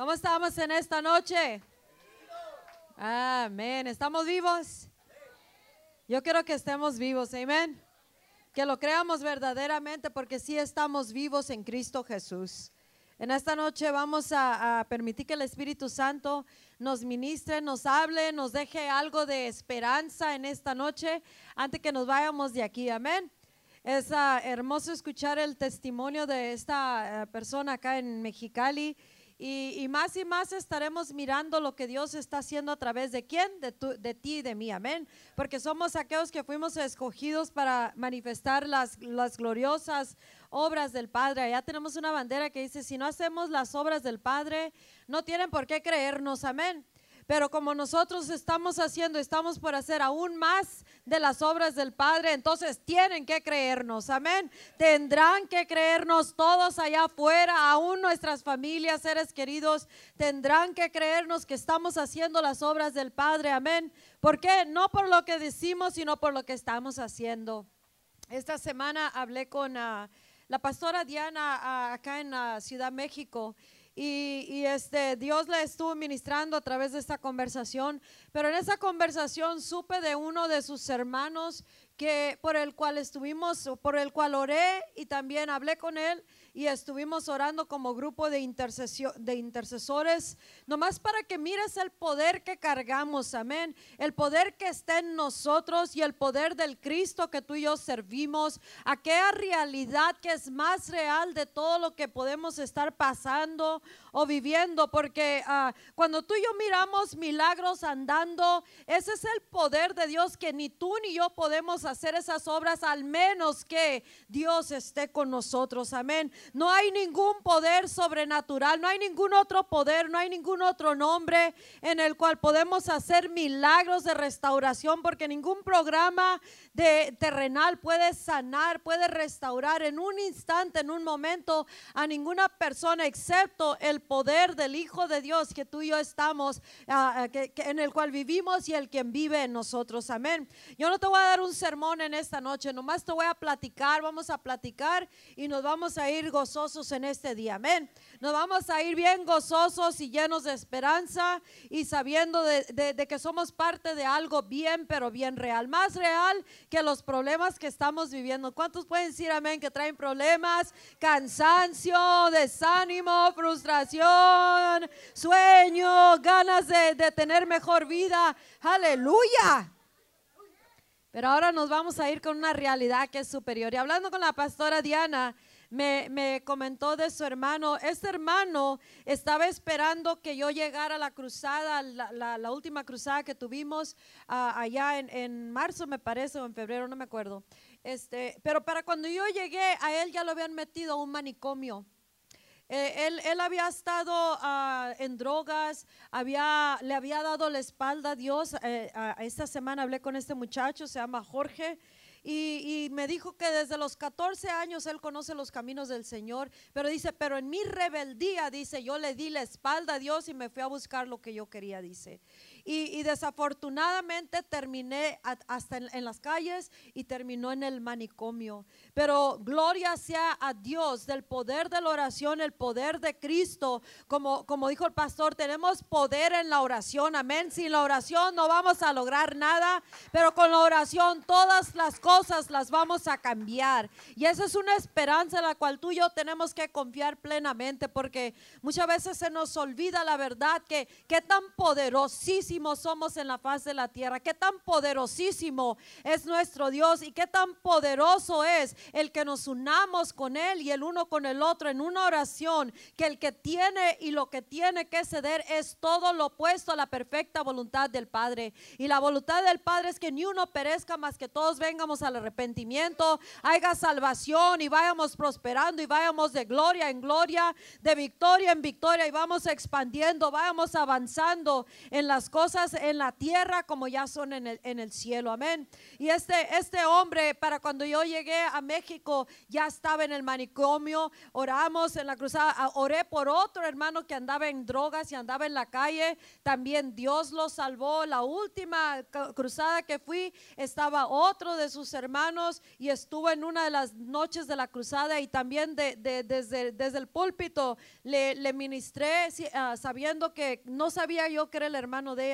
¿Cómo estamos en esta noche? Amén. ¿Estamos vivos? Yo quiero que estemos vivos, amén. Que lo creamos verdaderamente porque sí estamos vivos en Cristo Jesús. En esta noche vamos a, permitir que el Espíritu Santo nos ministre, nos hable, nos deje algo de esperanza en esta noche antes que nos vayamos de aquí. Amén. Es uh, hermoso escuchar el testimonio de esta uh, persona acá en Mexicali. Y, más y más estaremos mirando lo que Dios está haciendo a través de quién, de, tu, de ti y de mí, amén. Porque somos aquellos que fuimos escogidos para manifestar las, las gloriosas obras del Padre. Allá tenemos una bandera que dice, si no hacemos las obras del Padre, no tienen por qué creernos, amén. Pero como nosotros estamos haciendo, estamos por hacer aún más de las obras del Padre, entonces tienen que creernos, amén. Tendrán que creernos todos allá afuera, aún nuestras familias, seres queridos, tendrán que creernos que estamos haciendo las obras del Padre, amén. ¿Por qué? No por lo que decimos, sino por lo que estamos haciendo. Esta semana hablé con uh, la pastora Diana uh, acá en uh, Ciudad México. Y, este, Dios le estuvo ministrando a través de esta conversación, pero en esa conversación supe de uno de sus hermanos que por el cual estuvimos, por el cual oré y también hablé con él y estuvimos orando como grupo de, de intercesores, nomás para que mires el poder que cargamos, amén, el poder que está en nosotros y el poder del Cristo que tú y yo servimos, aquella realidad que es más real de todo lo que podemos estar pasando o viviendo, porque uh, cuando tú y yo miramos milagros andando, ese es el poder de Dios que ni tú ni yo podemos hacer esas obras, al menos que Dios esté con nosotros, amén. No hay ningún poder sobrenatural, no hay ningún otro poder, no hay ningún otro nombre en el cual podemos hacer milagros de restauración, porque ningún programa de terrenal puede sanar, puede restaurar en un instante, en un momento a ninguna persona, excepto el poder del Hijo de Dios que tú y yo estamos, que, que en el cual vivimos y el quien vive en nosotros. Amén. Yo no te voy a dar un sermón en esta noche, nomás te voy a platicar, vamos a platicar y nos vamos a ir gozosos en este día. Amén. Nos vamos a ir bien gozosos y llenos de esperanza y sabiendo de, que somos parte de algo bien, pero bien real. Más real que los problemas que estamos viviendo. ¿Cuántos pueden decir amén que traen problemas? Cansancio, desánimo, frustración, sueño, ganas de, de tener mejor vida. Aleluya. Pero ahora nos vamos a ir con una realidad que es superior. Y hablando con la pastora Diana, me, me, comentó de su hermano. Este hermano estaba esperando que yo llegara a la cruzada, la, última cruzada que tuvimos uh, allá en, marzo, me parece, o en febrero, no me acuerdo. Este, pero para cuando yo llegué, a él ya lo habían metido a un manicomio. Eh, él, él, había estado uh, en drogas, había, le había dado la espalda a Dios. Eh, esta semana hablé con este muchacho, se llama Jorge. Y, me dijo que desde los 14 años él conoce los caminos del Señor, pero dice, pero en mi rebeldía, dice, yo le di la espalda a Dios y me fui a buscar lo que yo quería, dice. Y, desafortunadamente terminé hasta en, las calles y terminó en el manicomio. Pero gloria sea a Dios del poder de la oración, el poder de Cristo. Como, como dijo el pastor, tenemos poder en la oración, amén. Sin la oración no vamos a lograr nada, pero con la oración todas las cosas las vamos a cambiar. Y esa es una esperanza en la cual tú y yo tenemos que confiar plenamente, porque muchas veces se nos olvida la verdad que qué tan poderosísimo somos en la faz de la tierra, qué tan poderosísimo es nuestro Dios y qué tan poderoso es el que nos unamos con Él y el uno con el otro en una oración, que el que tiene y lo que tiene que ceder es todo lo opuesto a la perfecta voluntad del Padre. Y la voluntad del Padre es que ni uno perezca más que todos vengamos al arrepentimiento, haya salvación y vayamos prosperando y vayamos de gloria en gloria, de victoria en victoria y vamos expandiendo, vayamos avanzando en las cosas en la tierra como ya son en el, en el cielo. Amén. Y este, este hombre, para cuando yo llegué a México, ya estaba en el manicomio, oramos en la cruzada, oré por otro hermano que andaba en drogas y andaba en la calle, también Dios lo salvó. La última cruzada que fui, estaba otro de sus hermanos y estuvo en una de las noches de la cruzada y también de, de- desde, desde el púlpito le, le ministré ah, sabiendo que no sabía yo que era el hermano de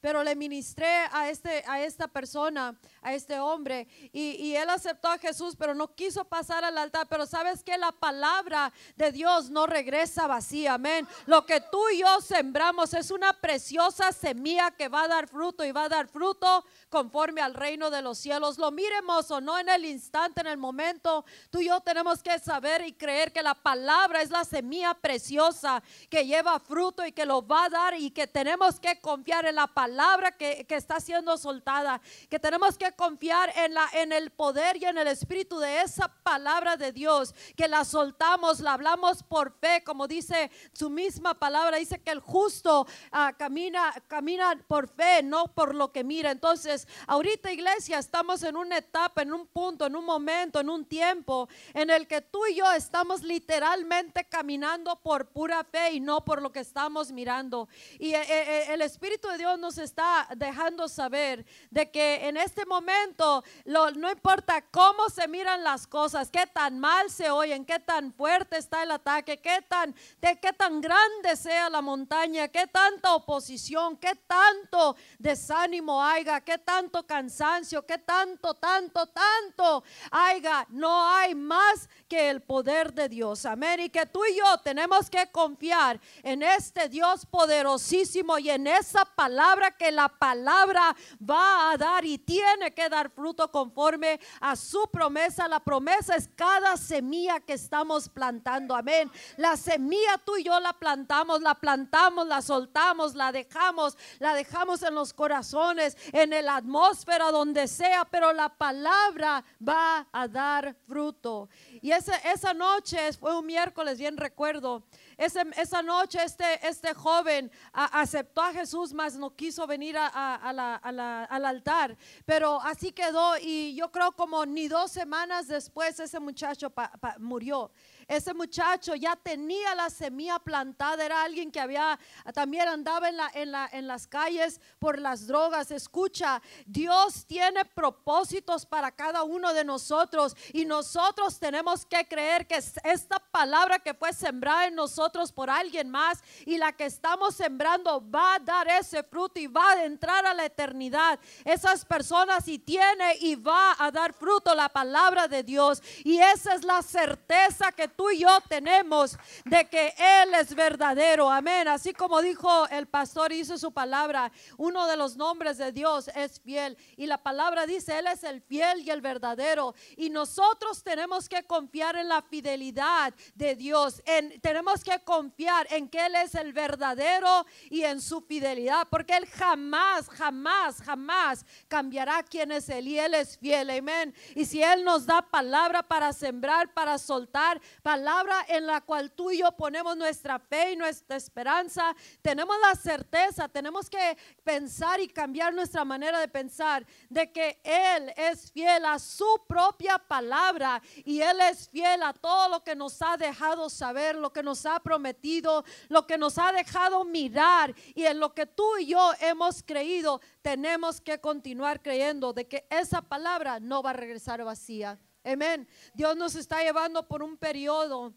pero le ministré a, este, a esta persona, a este hombre, y, y él aceptó a Jesús, pero no quiso pasar al altar. Pero sabes que la palabra de Dios no regresa vacía, amén. Lo que tú y yo sembramos es una preciosa semilla que va a dar fruto y va a dar fruto conforme al reino de los cielos. Lo miremos o no en el instante, en el momento, tú y yo tenemos que saber y creer que la palabra es la semilla preciosa que lleva fruto y que lo va a dar y que tenemos que confiar en la palabra que, que está siendo soltada, que tenemos que confiar en, la, en el poder y en el espíritu de esa palabra de Dios, que la soltamos, la hablamos por fe, como dice su misma palabra, dice que el justo ah, camina, camina por fe, no por lo que mira. Entonces, ahorita iglesia, estamos en una etapa, en un punto, en un momento, en un tiempo en el que tú y yo estamos literalmente caminando por pura fe y no por lo que estamos mirando. Y eh, eh, el Espíritu Dios nos está dejando saber de que en este momento no importa cómo se miran las cosas, qué tan mal se oyen, qué tan fuerte está el ataque, qué tan, de qué tan grande sea la montaña, qué tanta oposición, qué tanto desánimo haya, qué tanto cansancio, qué tanto, tanto, tanto haya, no hay más que el poder de Dios. Amén. Y que tú y yo tenemos que confiar en este Dios poderosísimo y en esa palabra que la palabra va a dar y tiene que dar fruto conforme a su promesa. La promesa es cada semilla que estamos plantando. Amén. La semilla tú y yo la plantamos, la plantamos, la soltamos, la dejamos, la dejamos en los corazones, en la atmósfera, donde sea, pero la palabra va a dar fruto. Y esa, esa noche fue un miércoles, bien recuerdo. Esa noche este, este joven aceptó a Jesús, mas no quiso venir a- al altar. Pero así quedó y yo creo como ni dos semanas después ese muchacho murió. Ese muchacho ya tenía la semilla plantada, era alguien que había, también andaba en, la, en, la, en las calles por las drogas. Escucha, Dios tiene propósitos para cada uno de nosotros y nosotros tenemos que creer que es- esta palabra que fue sembrada en nosotros por alguien más y la que estamos sembrando va a dar ese fruto y va a entrar a la eternidad. Esas personas y tiene y va a dar fruto la palabra de Dios y esa es la certeza que tú y yo tenemos de que Él es verdadero. Amén. Así como dijo el pastor, hizo su palabra, uno de los nombres de Dios es fiel. Y la palabra dice, Él es el fiel y el verdadero. Y nosotros tenemos que confiar en la fidelidad de Dios. En, tenemos que confiar en que Él es el verdadero y en su fidelidad. Porque Él jamás, jamás, jamás cambiará quién es Él. Y Él es fiel. Amén. Y si Él nos da palabra para sembrar, para soltar, palabra en la cual tú y yo ponemos nuestra fe y nuestra esperanza, tenemos la certeza, tenemos que pensar y cambiar nuestra manera de pensar de que Él es fiel a su propia palabra y Él es fiel a todo lo que nos ha dejado saber, lo que nos ha prometido, lo que nos ha dejado mirar y en lo que tú y yo hemos creído, tenemos que continuar creyendo de que esa palabra no va a regresar vacía. Amén. Dios nos está llevando por un periodo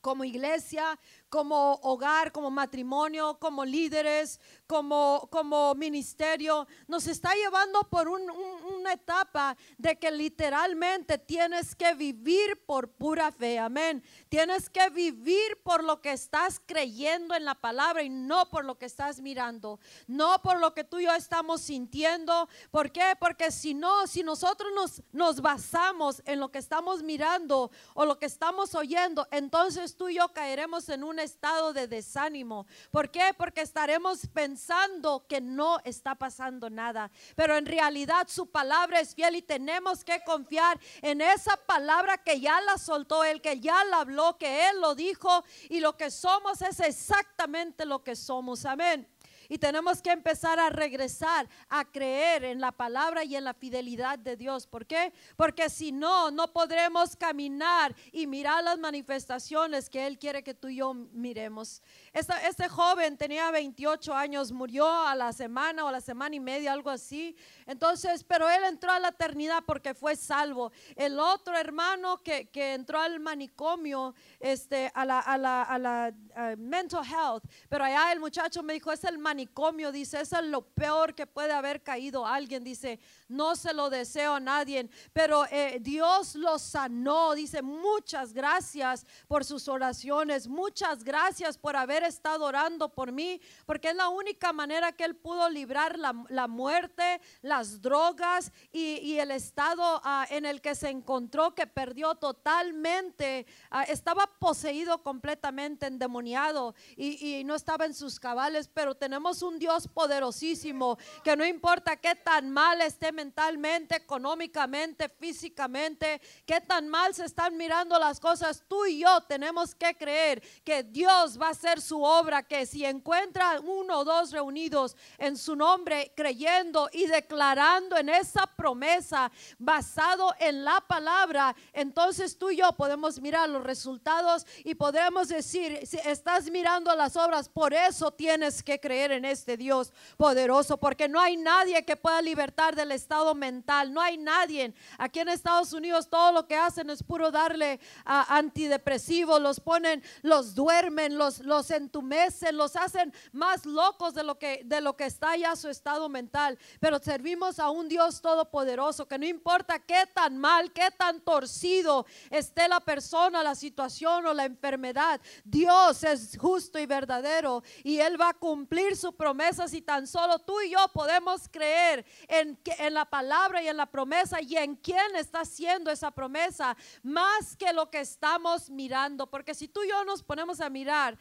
como iglesia, como hogar, como matrimonio, como líderes, como, como ministerio, nos está llevando por un- un- una etapa de que literalmente tienes que vivir por pura fe, amén. Tienes que vivir por lo que estás creyendo en la palabra y no por lo que estás mirando, no por lo que tú y yo estamos sintiendo. ¿Por qué? Porque si no, si nosotros nos, nos basamos en lo que estamos mirando o lo que estamos oyendo, entonces tú y yo caeremos en un estado de desánimo. ¿Por qué? Porque estaremos pensando que no está pasando nada. Pero en realidad su palabra es fiel y tenemos que confiar en esa palabra que ya la soltó Él, que ya la habló, que Él lo dijo y lo que somos es exactamente lo que somos. Amén. Y tenemos que empezar a regresar a creer en la palabra y en la fidelidad de Dios. ¿Por qué? Porque si no, no podremos caminar y mirar las manifestaciones que Él quiere que tú y yo miremos. Este joven tenía 28 años, murió a la semana o la semana y media, algo así. Entonces, pero él entró a la eternidad porque fue salvo. El otro hermano que, que entró al manicomio, este, a la, a la, a la mental health, pero allá el muchacho me dijo, es el manicomio, dice, es lo peor que puede haber caído alguien, dice, no se lo deseo a nadie, pero eh, Dios lo sanó, dice, muchas gracias por sus oraciones, muchas gracias por haber estado orando por mí, porque es la única manera que él pudo librar la, la muerte, las drogas y, el estado ah, en el que se encontró, que perdió totalmente, ah, estaba poseído completamente, endemoniado y, y no estaba en sus cabales, pero tenemos un Dios poderosísimo que no importa qué tan mal esté mentalmente, económicamente, físicamente, qué tan mal se están mirando las cosas, tú y yo tenemos que creer que Dios va a hacer su obra, que si encuentra uno o dos reunidos en su nombre, creyendo y declarando en esa promesa basado en la palabra, entonces tú y yo podemos mirar los resultados y podemos decir, si estás mirando las obras, por eso tienes que creer en este Dios poderoso, porque no hay nadie que pueda libertar del estado mental, no hay nadie. Aquí en Estados Unidos todo lo que hacen es puro darle a antidepresivos, los ponen, los duermen, los, los entumecen, los hacen más locos de lo que de lo que está ya su estado mental. Pero servimos a un Dios todopoderoso que no importa qué tan mal, qué tan torcido esté la persona, la situación o la enfermedad, Dios es justo y verdadero y él va a cumplir su promesa si tan solo tú y yo podemos creer en, en la palabra y en la promesa y en quién está haciendo esa promesa más que lo que estamos mirando. Porque si tú y yo nos ponemos a mirar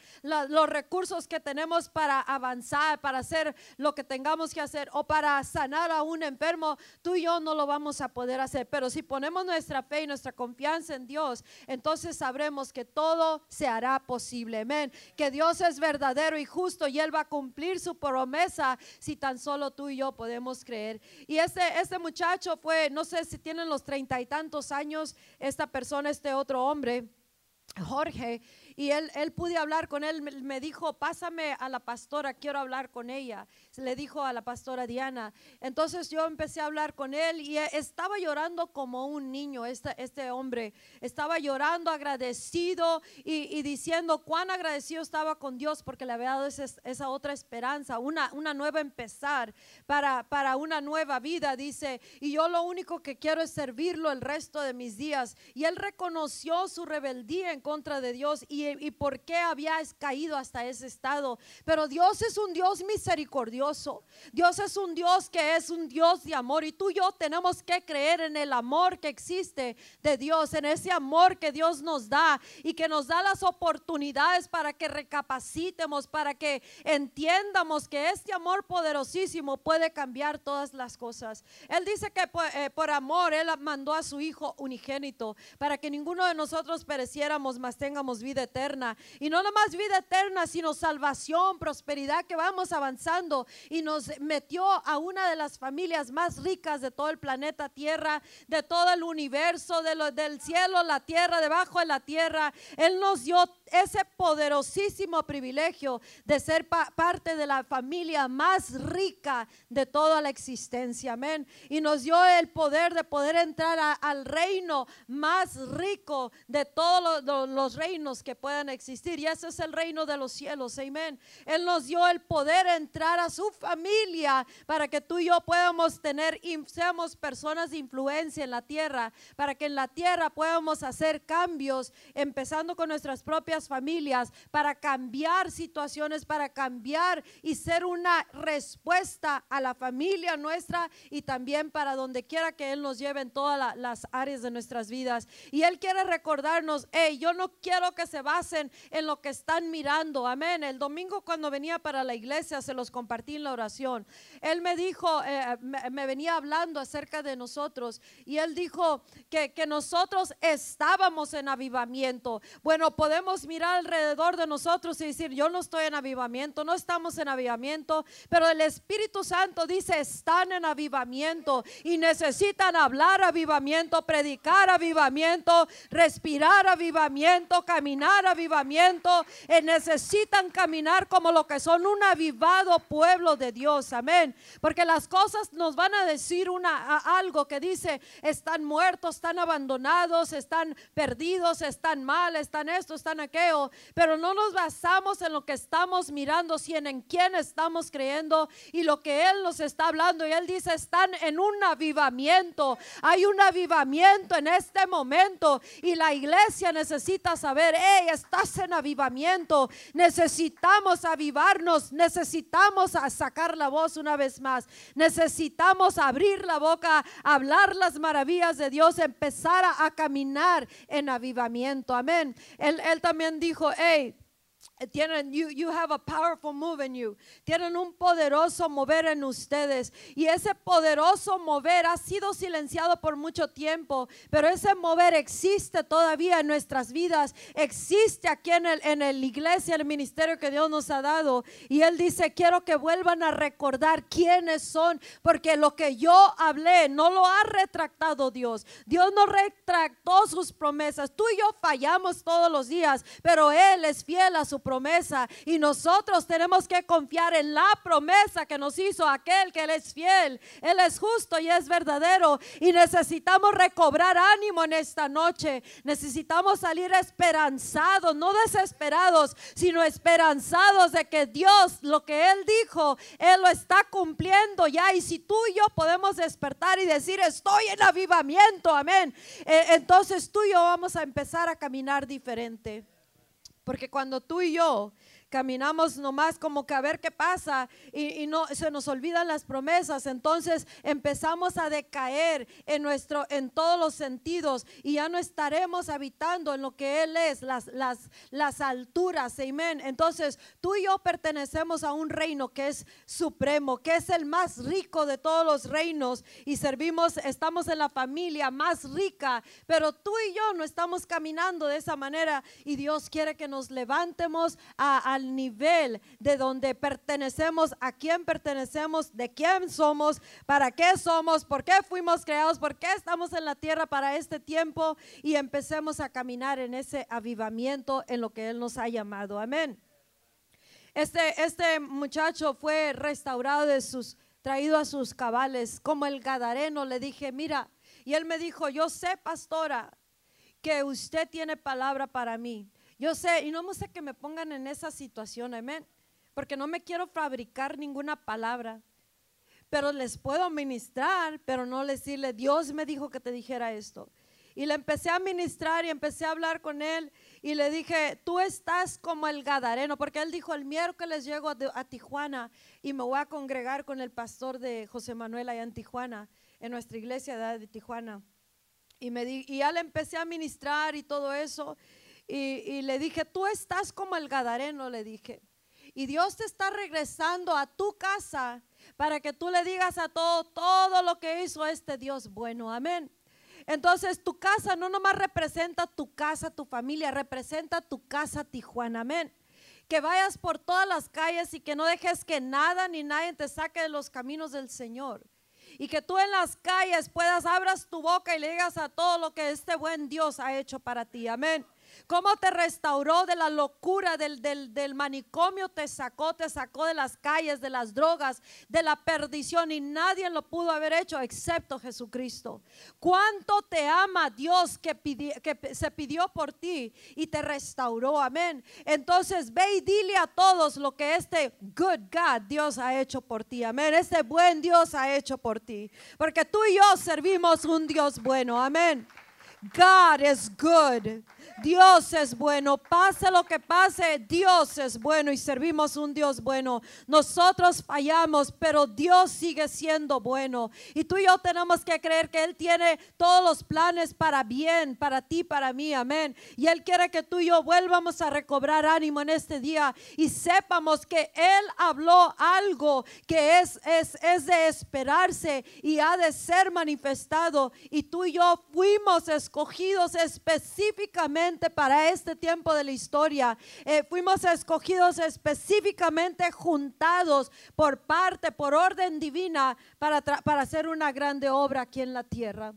los recursos que tenemos para avanzar, para hacer lo que tengamos que hacer o para sanar a un enfermo, tú y yo no lo vamos a poder hacer. Pero si ponemos nuestra fe y nuestra confianza en Dios, entonces sabremos que todo se hará posible. Amén. Que Dios es verdadero y justo y Él va a cumplir su promesa si tan solo tú y yo podemos creer. Y este, este muchacho fue, no sé si tienen los treinta y tantos años, esta persona, este otro hombre. Jorge, y él, él pude hablar con él, me dijo, pásame a la pastora, quiero hablar con ella le dijo a la pastora Diana. Entonces yo empecé a hablar con él y estaba llorando como un niño, este, este hombre. Estaba llorando agradecido y, diciendo cuán agradecido estaba con Dios porque le había dado esa, esa otra esperanza, una, una nueva empezar para, para una nueva vida, dice. Y yo lo único que quiero es servirlo el resto de mis días. Y él reconoció su rebeldía en contra de Dios y, y por qué había caído hasta ese estado. Pero Dios es un Dios misericordioso. Dios es un Dios que es un Dios de amor y tú y yo tenemos que creer en el amor que existe de Dios, en ese amor que Dios nos da y que nos da las oportunidades para que recapacitemos, para que entiendamos que este amor poderosísimo puede cambiar todas las cosas. Él dice que eh, por, amor Él mandó a su Hijo unigénito para que ninguno de nosotros pereciéramos, mas tengamos vida eterna. Y no nomás vida eterna, sino salvación, prosperidad, que vamos avanzando y nos metió a una de las familias más ricas de todo el planeta Tierra, de todo el universo, de lo, del cielo, la tierra, debajo de la tierra. Él nos dio ese poderosísimo privilegio de ser parte de la familia más rica de toda la existencia. Amén. Y nos dio el poder de poder entrar al reino más rico de todos los reinos que puedan existir. Y ese es el reino de los cielos. Amén. Él nos dio el poder entrar a su familia para que tú y yo podamos tener, seamos personas de influencia en la tierra, para que en la tierra podamos hacer cambios, empezando con nuestras propias familias, para cambiar situaciones, para cambiar y ser una respuesta a la familia nuestra y también para donde quiera que Él nos lleve en todas las áreas de nuestras vidas. Y Él quiere recordarnos, hey, yo no quiero que se basen en lo que están mirando. Amén. El domingo cuando venía para la iglesia se los compartí en la oración. Él me dijo, eh, me, venía hablando acerca de nosotros y él dijo que, que nosotros estábamos en avivamiento. Bueno, podemos mirar alrededor de nosotros y decir, yo no estoy en avivamiento, no estamos en avivamiento, pero el Espíritu Santo dice, están en avivamiento y necesitan hablar avivamiento, predicar avivamiento, respirar avivamiento, caminar avivamiento, eh, necesitan caminar como lo que son un avivado pueblo de Dios, amén, porque las cosas nos van a decir una, algo que dice, están muertos, están abandonados, están perdidos, están mal, están esto, están aquello, pero no nos basamos en lo que estamos mirando, sino en quién estamos creyendo y lo que Él nos está hablando. Y Él dice, están en un avivamiento, hay un avivamiento en este momento y la iglesia necesita saber, hey, estás en avivamiento, necesitamos avivarnos, necesitamos sacar la voz una vez más, necesitamos abrir la boca, hablar las maravillas de Dios, empezar a, caminar en avivamiento. Amén. Él, él también dijo, hey, tienen, you, you have a powerful move in you. Tienen un poderoso mover en ustedes. Y ese poderoso mover ha sido silenciado por mucho tiempo. Pero ese mover existe todavía en nuestras vidas. Existe aquí en, el, en la iglesia, el ministerio que Dios nos ha dado. Y Él dice, quiero que vuelvan a recordar quiénes son. Porque lo que yo hablé no lo ha retractado Dios. Dios no retractó sus promesas. Tú y yo fallamos todos los días. Pero Él es fiel a su promesa promesa. Y nosotros tenemos que confiar en la promesa que nos hizo aquel que Él es fiel, Él es justo y es verdadero. Y necesitamos recobrar ánimo en esta noche, necesitamos salir esperanzados, no desesperados, sino esperanzados de que Dios lo que Él dijo, Él lo está cumpliendo ya. Y si tú y yo podemos despertar y decir estoy en avivamiento, amén, eh, entonces tú y yo vamos a empezar a caminar diferente. Porque cuando tú y yo caminamos nomás como que a ver qué pasa y, no se nos olvidan las promesas, entonces empezamos a decaer en nuestro en todos los sentidos y ya no estaremos habitando en lo que él es, las las las alturas, amén. Entonces, tú y yo pertenecemos a un reino que es supremo, que es el más rico de todos los reinos y servimos estamos en la familia más rica, pero tú y yo no estamos caminando de esa manera y Dios quiere que nos levantemos a nivel de donde pertenecemos, a quién pertenecemos, de quién somos, para qué somos, por qué fuimos creados, por qué estamos en la tierra para este tiempo y empecemos a caminar en ese avivamiento en lo que Él nos ha llamado. Amén. Este, este muchacho fue restaurado de sus, traído a sus cabales, como el Gadareno. Le dije, mira, y él me dijo, yo sé, pastora, que usted tiene palabra para mí. Yo sé, y no me sé que me pongan en esa situación, amén, porque no me quiero fabricar ninguna palabra, pero les puedo ministrar, pero no decirle, Dios me dijo que te dijera esto. Y le empecé a ministrar y empecé a hablar con él y le dije, tú estás como el Gadareno, porque él dijo, el miércoles llego a, Tijuana y me voy a congregar con el pastor de José Manuel allá en Tijuana, en nuestra iglesia de Tijuana. Y, me y ya le empecé a ministrar y todo eso y, le dije, tú estás como el Gadareno, le dije. Y Dios te está regresando a tu casa para que tú le digas a todo, todo lo que hizo este Dios bueno. Amén. Entonces tu casa no nomás representa tu casa, tu familia, representa tu casa Tijuana. Amén. Que vayas por todas las calles y que no dejes que nada ni nadie te saque de los caminos del Señor. Y que tú en las calles puedas, abras tu boca y le digas a todo lo que este buen Dios ha hecho para ti. Amén cómo te restauró de la locura del, del, manicomio, te sacó, te sacó de las calles, de las drogas, de la perdición y nadie lo pudo haber hecho excepto Jesucristo. Cuánto te ama Dios que, que se pidió por ti y te restauró, amén. Entonces ve y dile a todos lo que este good God Dios ha hecho por ti, amén. Este buen Dios ha hecho por ti, porque tú y yo servimos un Dios bueno, amén. God is good. Dios es bueno. Pase lo que pase, Dios es bueno y servimos un Dios bueno. Nosotros fallamos, pero Dios sigue siendo bueno. Y tú y yo tenemos que creer que Él tiene todos los planes para bien, para ti, para mí. Amén. Y Él quiere que tú y yo vuelvamos a recobrar ánimo en este día y sepamos que Él habló algo que es, es, es de esperarse y ha de ser manifestado. Y tú y yo fuimos escogidos específicamente para este tiempo de la historia. Eh, fuimos escogidos específicamente juntados por parte, por orden divina, para, para hacer una grande obra aquí en la tierra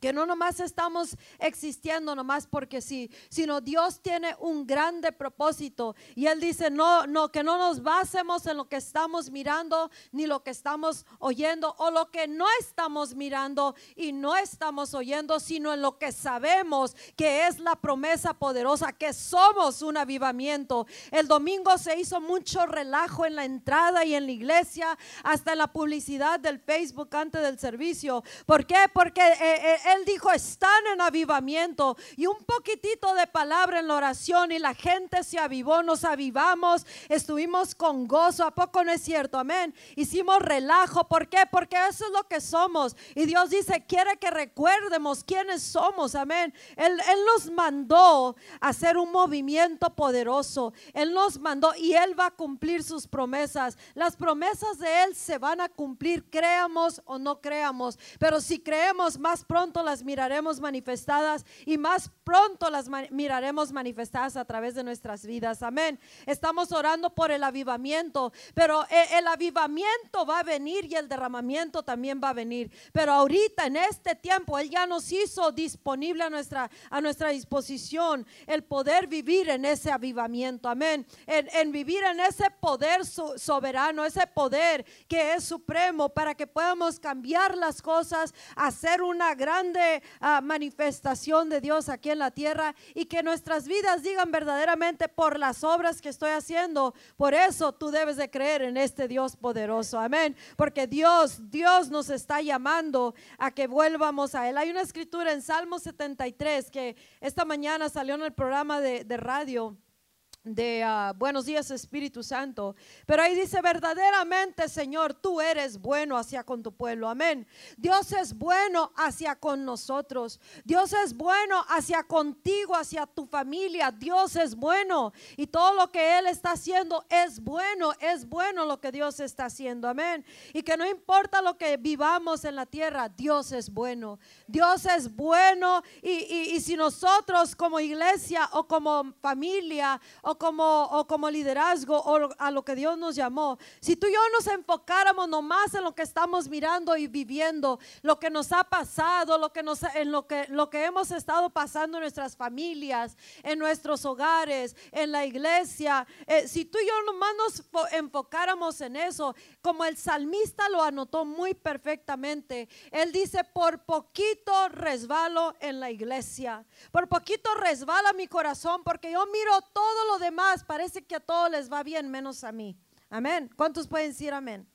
que no nomás estamos existiendo nomás porque sí, sino Dios tiene un grande propósito y él dice, "No, no que no nos basemos en lo que estamos mirando ni lo que estamos oyendo o lo que no estamos mirando y no estamos oyendo, sino en lo que sabemos que es la promesa poderosa que somos un avivamiento." El domingo se hizo mucho relajo en la entrada y en la iglesia, hasta en la publicidad del Facebook antes del servicio. ¿Por qué? Porque eh, eh, él dijo, están en avivamiento. Y un poquitito de palabra en la oración y la gente se avivó, nos avivamos, estuvimos con gozo. ¿A poco no es cierto? Amén. Hicimos relajo. ¿Por qué? Porque eso es lo que somos. Y Dios dice, quiere que recuerdemos quiénes somos. Amén. Él, él nos mandó hacer un movimiento poderoso. Él nos mandó y Él va a cumplir sus promesas. Las promesas de Él se van a cumplir, creamos o no creamos. Pero si creemos, más pronto las miraremos manifestadas y más pronto las miraremos manifestadas a través de nuestras vidas. Amén. Estamos orando por el avivamiento, pero e, el avivamiento va a venir y el derramamiento también va a venir. Pero ahorita, en este tiempo, Él ya nos hizo disponible a nuestra, a nuestra disposición el poder vivir en ese avivamiento. Amén. En, vivir en ese poder soberano, ese poder que es supremo para que podamos cambiar las cosas, hacer una grande ah, manifestación de Dios aquí en la tierra y que nuestras vidas digan verdaderamente por las obras que estoy haciendo. Por eso tú debes de creer en este Dios poderoso. Amén. Porque Dios, Dios nos está llamando a que vuelvamos a Él. Hay una escritura en Salmo 73 que esta mañana salió en el programa de, de radio de ah, buenos días Espíritu Santo. Pero ahí dice, verdaderamente Señor, tú eres bueno hacia con tu pueblo. Amén. Dios es bueno hacia con nosotros. Dios es bueno hacia contigo, hacia tu familia. Dios es bueno. Y todo lo que Él está haciendo es bueno. Es bueno lo que Dios está haciendo. Amén. Y que no importa lo que vivamos en la tierra, Dios es bueno. Dios es bueno. Y, y si nosotros como iglesia o como familia o como, o como liderazgo o a lo que Dios nos llamó. Si tú y yo nos enfocáramos nomás en lo que estamos mirando y viviendo, lo que nos ha pasado, lo que nos, en lo que, lo que hemos estado pasando en nuestras familias, en nuestros hogares, en la iglesia, eh, si tú y yo nomás nos enfocáramos en eso, como el salmista lo anotó muy perfectamente, él dice, por poquito resbalo en la iglesia, por poquito resbala mi corazón porque yo miro todo lo demás parece que a todos les va bien menos a mí. Amén. ¿Cuántos pueden decir amén?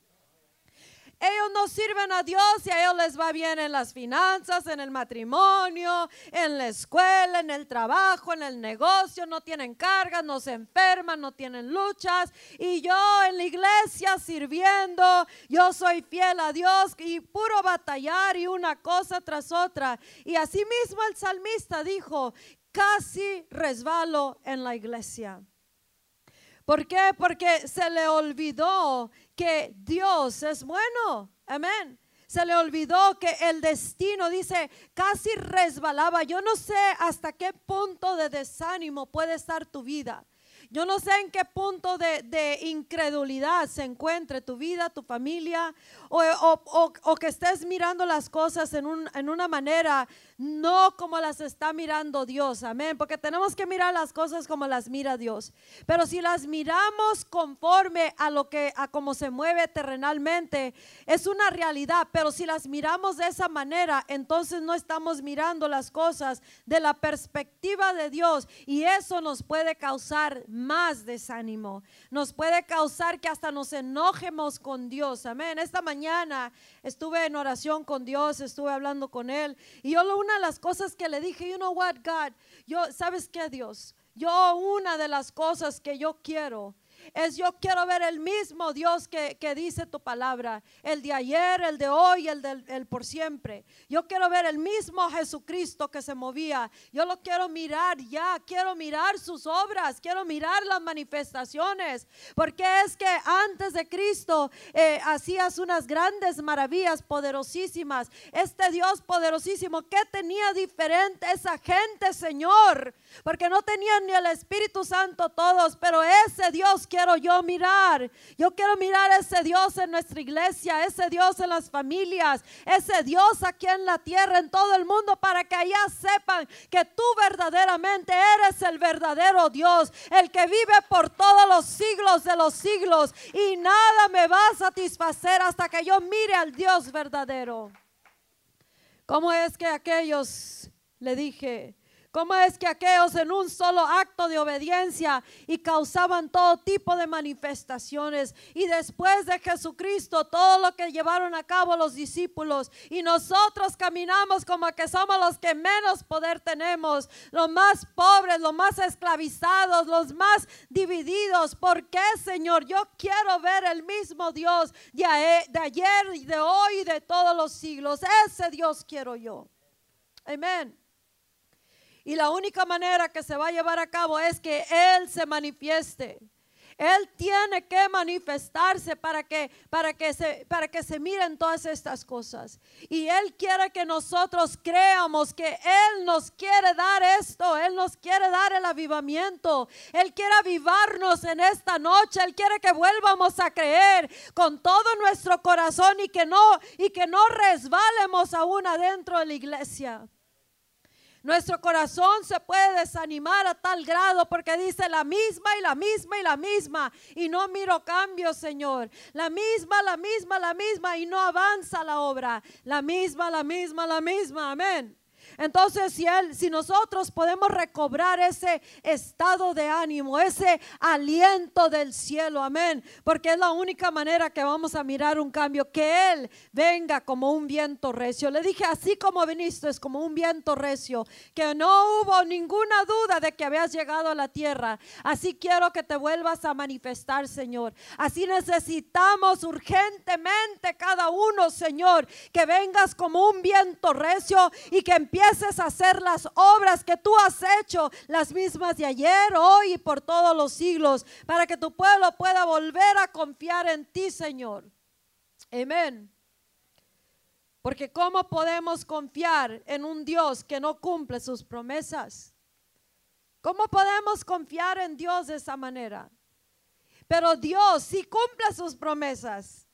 Ellos no sirven a Dios y a ellos les va bien en las finanzas, en el matrimonio, en la escuela, en el trabajo, en el negocio, no tienen cargas, no se enferman, no tienen luchas. Y yo en la iglesia sirviendo, yo soy fiel a Dios y puro batallar y una cosa tras otra. Y así mismo el salmista dijo, casi resbalo en la iglesia. ¿Por qué? Porque se le olvidó que Dios es bueno. Amén. Se le olvidó que el destino, dice, casi resbalaba. Yo no sé hasta qué punto de desánimo puede estar tu vida. Yo no sé en qué punto de, incredulidad se encuentre tu vida, tu familia, o, que estés mirando las cosas en, en una manera no como las está mirando Dios, amén, porque tenemos que mirar las cosas como las mira Dios. Pero si las miramos conforme a lo que a cómo se mueve terrenalmente, es una realidad, pero si las miramos de esa manera, entonces no estamos mirando las cosas de la perspectiva de Dios y eso nos puede causar más desánimo. Nos puede causar que hasta nos enojemos con Dios. Amén. Esta mañana estuve en oración con Dios, estuve hablando con él y yo una de las cosas que le dije, you know what, God, yo, ¿sabes qué, Dios? Yo una de las cosas que yo quiero es yo quiero ver el mismo Dios que, dice tu palabra, el de ayer, el de hoy, el del el por siempre. Yo quiero ver el mismo Jesucristo que se movía. Yo lo quiero mirar ya, quiero mirar sus obras, quiero mirar las manifestaciones, porque es que antes de Cristo eh, hacías unas grandes maravillas poderosísimas. Este Dios poderosísimo, ¿qué tenía diferente esa gente, Señor? Porque no tenían ni el Espíritu Santo todos, pero ese Dios quiero yo mirar. Yo quiero mirar ese Dios en nuestra iglesia, ese Dios en las familias, ese Dios aquí en la tierra, en todo el mundo, para que allá sepan que tú verdaderamente eres el verdadero Dios, el que vive por todos los siglos de los siglos. Y nada me va a satisfacer hasta que yo mire al Dios verdadero. ¿Cómo es que aquellos, le dije, ¿Cómo es que aquellos en un solo acto de obediencia y causaban todo tipo de manifestaciones? Y después de Jesucristo, todo lo que llevaron a cabo los discípulos y nosotros caminamos como que somos los que menos poder tenemos, los más pobres, los más esclavizados, los más divididos. ¿Por qué, Señor? Yo quiero ver el mismo Dios de ayer y de hoy y de todos los siglos. Ese Dios quiero yo. Amén. Y la única manera que se va a llevar a cabo es que Él se manifieste. Él tiene que manifestarse para que, para que, se, para que se miren todas estas cosas. Y Él quiere que nosotros creamos que Él nos quiere dar esto. Él nos quiere dar el avivamiento. Él quiere avivarnos en esta noche. Él quiere que vuelvamos a creer con todo nuestro corazón y que no, y que no resbalemos aún adentro de la iglesia. Nuestro corazón se puede desanimar a tal grado porque dice la misma y la misma y la misma y no miro cambios, Señor. La misma, la misma, la misma y no avanza la obra. La misma, la misma, la misma. Amén. Entonces, si él, si nosotros podemos recobrar ese estado de ánimo, ese aliento del cielo, amén, porque es la única manera que vamos a mirar un cambio, que él venga como un viento recio. Le dije, así como viniste, es como un viento recio, que no hubo ninguna duda de que habías llegado a la tierra. Así quiero que te vuelvas a manifestar, Señor. Así necesitamos urgentemente cada uno, Señor, que vengas como un viento recio y que empieces a hacer las obras que tú has hecho, las mismas de ayer, hoy y por todos los siglos, para que tu pueblo pueda volver a confiar en ti, Señor. Amén. Porque ¿cómo podemos confiar en un Dios que no cumple sus promesas? ¿Cómo podemos confiar en Dios de esa manera? Pero Dios sí cumple sus promesas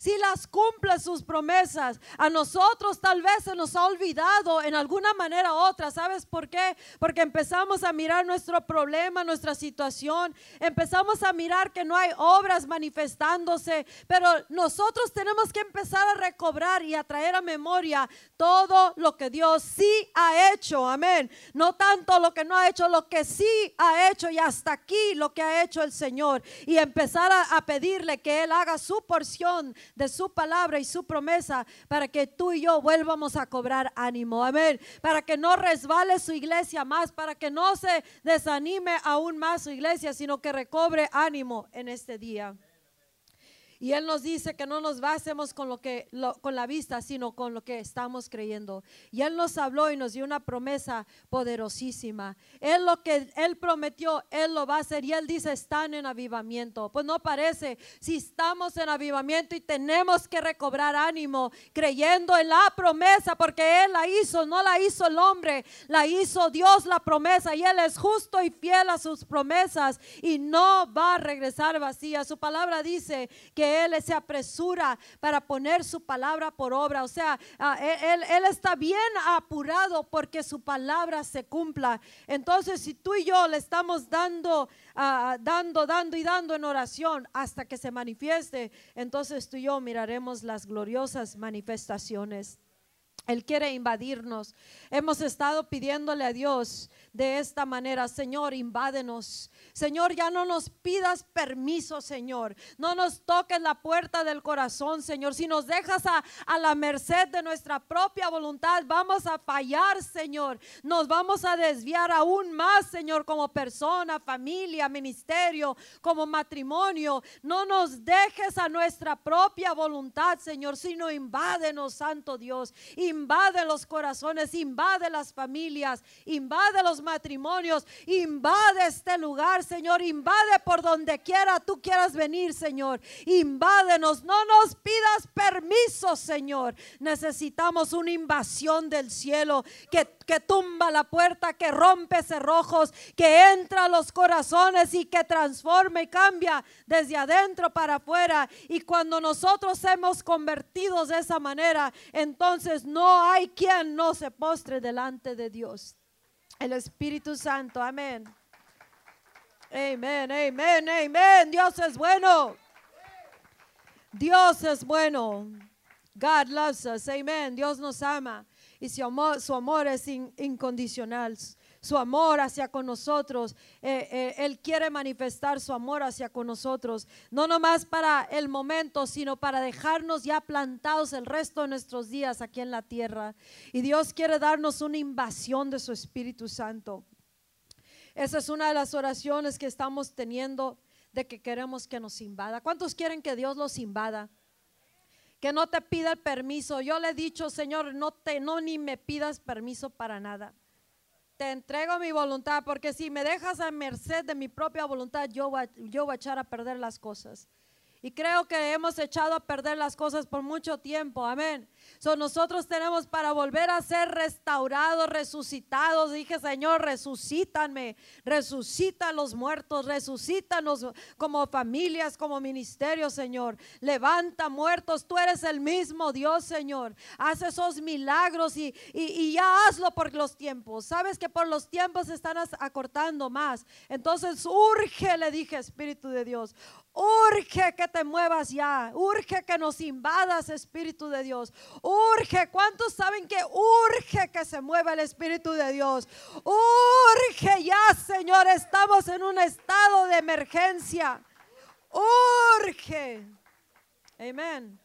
si las cumple sus promesas. A nosotros tal vez se nos ha olvidado en alguna manera u otra. ¿Sabes por qué? Porque empezamos a mirar nuestro problema, nuestra situación. Empezamos a mirar que no hay obras manifestándose. Pero nosotros tenemos que empezar a recobrar y a traer a memoria todo lo que Dios sí ha hecho. Amén. No tanto lo que no ha hecho, lo que sí ha hecho y hasta aquí lo que ha hecho el Señor. Y empezar a, pedirle que Él haga su porción de su palabra y su promesa para que tú y yo vuelvamos a cobrar ánimo. Amén. Para que no resbale su iglesia más, para que no se desanime aún más su iglesia, sino que recobre ánimo en este día. Y Él nos dice que no nos basemos con, lo que, con la vista, sino con lo que estamos creyendo. Y Él nos habló y nos dio una promesa poderosísima. Él lo que Él prometió, Él lo va a hacer. Y Él dice, están en avivamiento. Pues no parece, si estamos en avivamiento y tenemos que recobrar ánimo, creyendo en la promesa, porque Él la hizo, no la hizo el hombre, la hizo Dios la promesa. Y Él es justo y fiel a sus promesas y no va a regresar vacía. Su palabra dice que él se apresura para poner su palabra por obra. O sea, ah, él, él está bien apurado porque su palabra se cumpla. Entonces, si tú y yo le estamos dando, ah, dando, dando y dando en oración hasta que se manifieste, entonces tú y yo miraremos las gloriosas manifestaciones. Él quiere invadirnos. Hemos estado pidiéndole a Dios de esta manera, Señor, invádenos. Señor, ya no nos pidas permiso, Señor. No nos toques la puerta del corazón, Señor. Si nos dejas a, a, la merced de nuestra propia voluntad, vamos a fallar, Señor. Nos vamos a desviar aún más, Señor, como persona, familia, ministerio, como matrimonio. No nos dejes a nuestra propia voluntad, Señor, sino invádenos, Santo Dios. Invade los corazones, invade las familias, invade los matrimonios, invade este lugar, Señor, invade por donde quiera tú quieras venir, Señor. Invádenos, no nos pidas permiso, Señor. Necesitamos una invasión del cielo que, que tumba la puerta, que rompe cerrojos, que entra a los corazones y que transforma y cambia desde adentro para afuera. Y cuando nosotros hemos convertidos de esa manera, entonces no hay quien no se postre delante de Dios. El Espíritu Santo, amén. Amén, amén, amén. Dios es bueno. Dios es bueno. God loves us. Amén. Dios nos ama. Y su amor, su amor es incondicional. Su amor hacia con nosotros. Eh, eh, él quiere manifestar su amor hacia con nosotros. No nomás para el momento, sino para dejarnos ya plantados el resto de nuestros días aquí en la tierra. Y Dios quiere darnos una invasión de su Espíritu Santo. Esa es una de las oraciones que estamos teniendo de que queremos que nos invada. ¿Cuántos quieren que Dios los invada? Que no te pida permiso. Yo le he dicho, Señor, no te no ni me pidas permiso para nada. Te entrego mi voluntad, porque si me dejas a merced de mi propia voluntad, yo yo voy a echar a perder las cosas. Y creo que hemos echado a perder las cosas por mucho tiempo. Amén. So, nosotros tenemos para volver a ser restaurados, resucitados. Dije, Señor, resucítame, resucita a los muertos, resucítanos como familias, como ministerio, Señor. Levanta muertos, tú eres el mismo Dios, Señor. Haz esos milagros y, y, ya hazlo por los tiempos. Sabes que por los tiempos se están acortando más. Entonces, urge, le dije, Espíritu de Dios, urge que te muevas ya, urge que nos invadas, Espíritu de Dios. Urge, ¿cuántos saben que urge que se mueva el Espíritu de Dios? Urge ya, Señor, estamos en un estado de emergencia. Urge. Amén.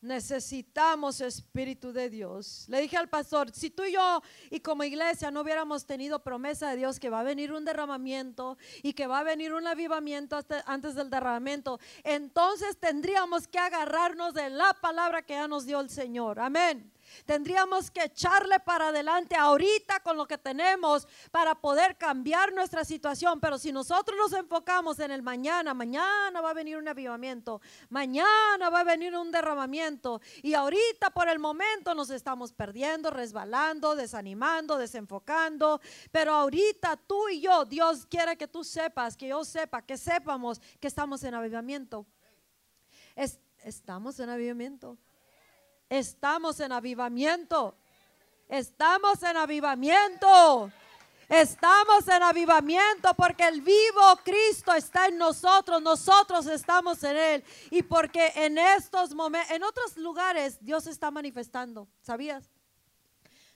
Necesitamos Espíritu de Dios. Le dije al pastor, si tú y yo y como iglesia no hubiéramos tenido promesa de Dios que va a venir un derramamiento y que va a venir un avivamiento antes del derramamiento, entonces tendríamos que agarrarnos de la palabra que ya nos dio el Señor. Amén. Tendríamos que echarle para adelante ahorita con lo que tenemos para poder cambiar nuestra situación. Pero si nosotros nos enfocamos en el mañana, mañana va a venir un avivamiento, mañana va a venir un derramamiento. Y ahorita por el momento nos estamos perdiendo, resbalando, desanimando, desenfocando. Pero ahorita tú y yo, Dios quiere que tú sepas, que yo sepa, que sepamos que estamos en avivamiento. estamos en avivamiento. Estamos en avivamiento. Estamos en avivamiento. Estamos en avivamiento porque el vivo Cristo está en nosotros, nosotros estamos en Él. Y porque en estos momentos, en otros lugares Dios está manifestando, ¿sabías?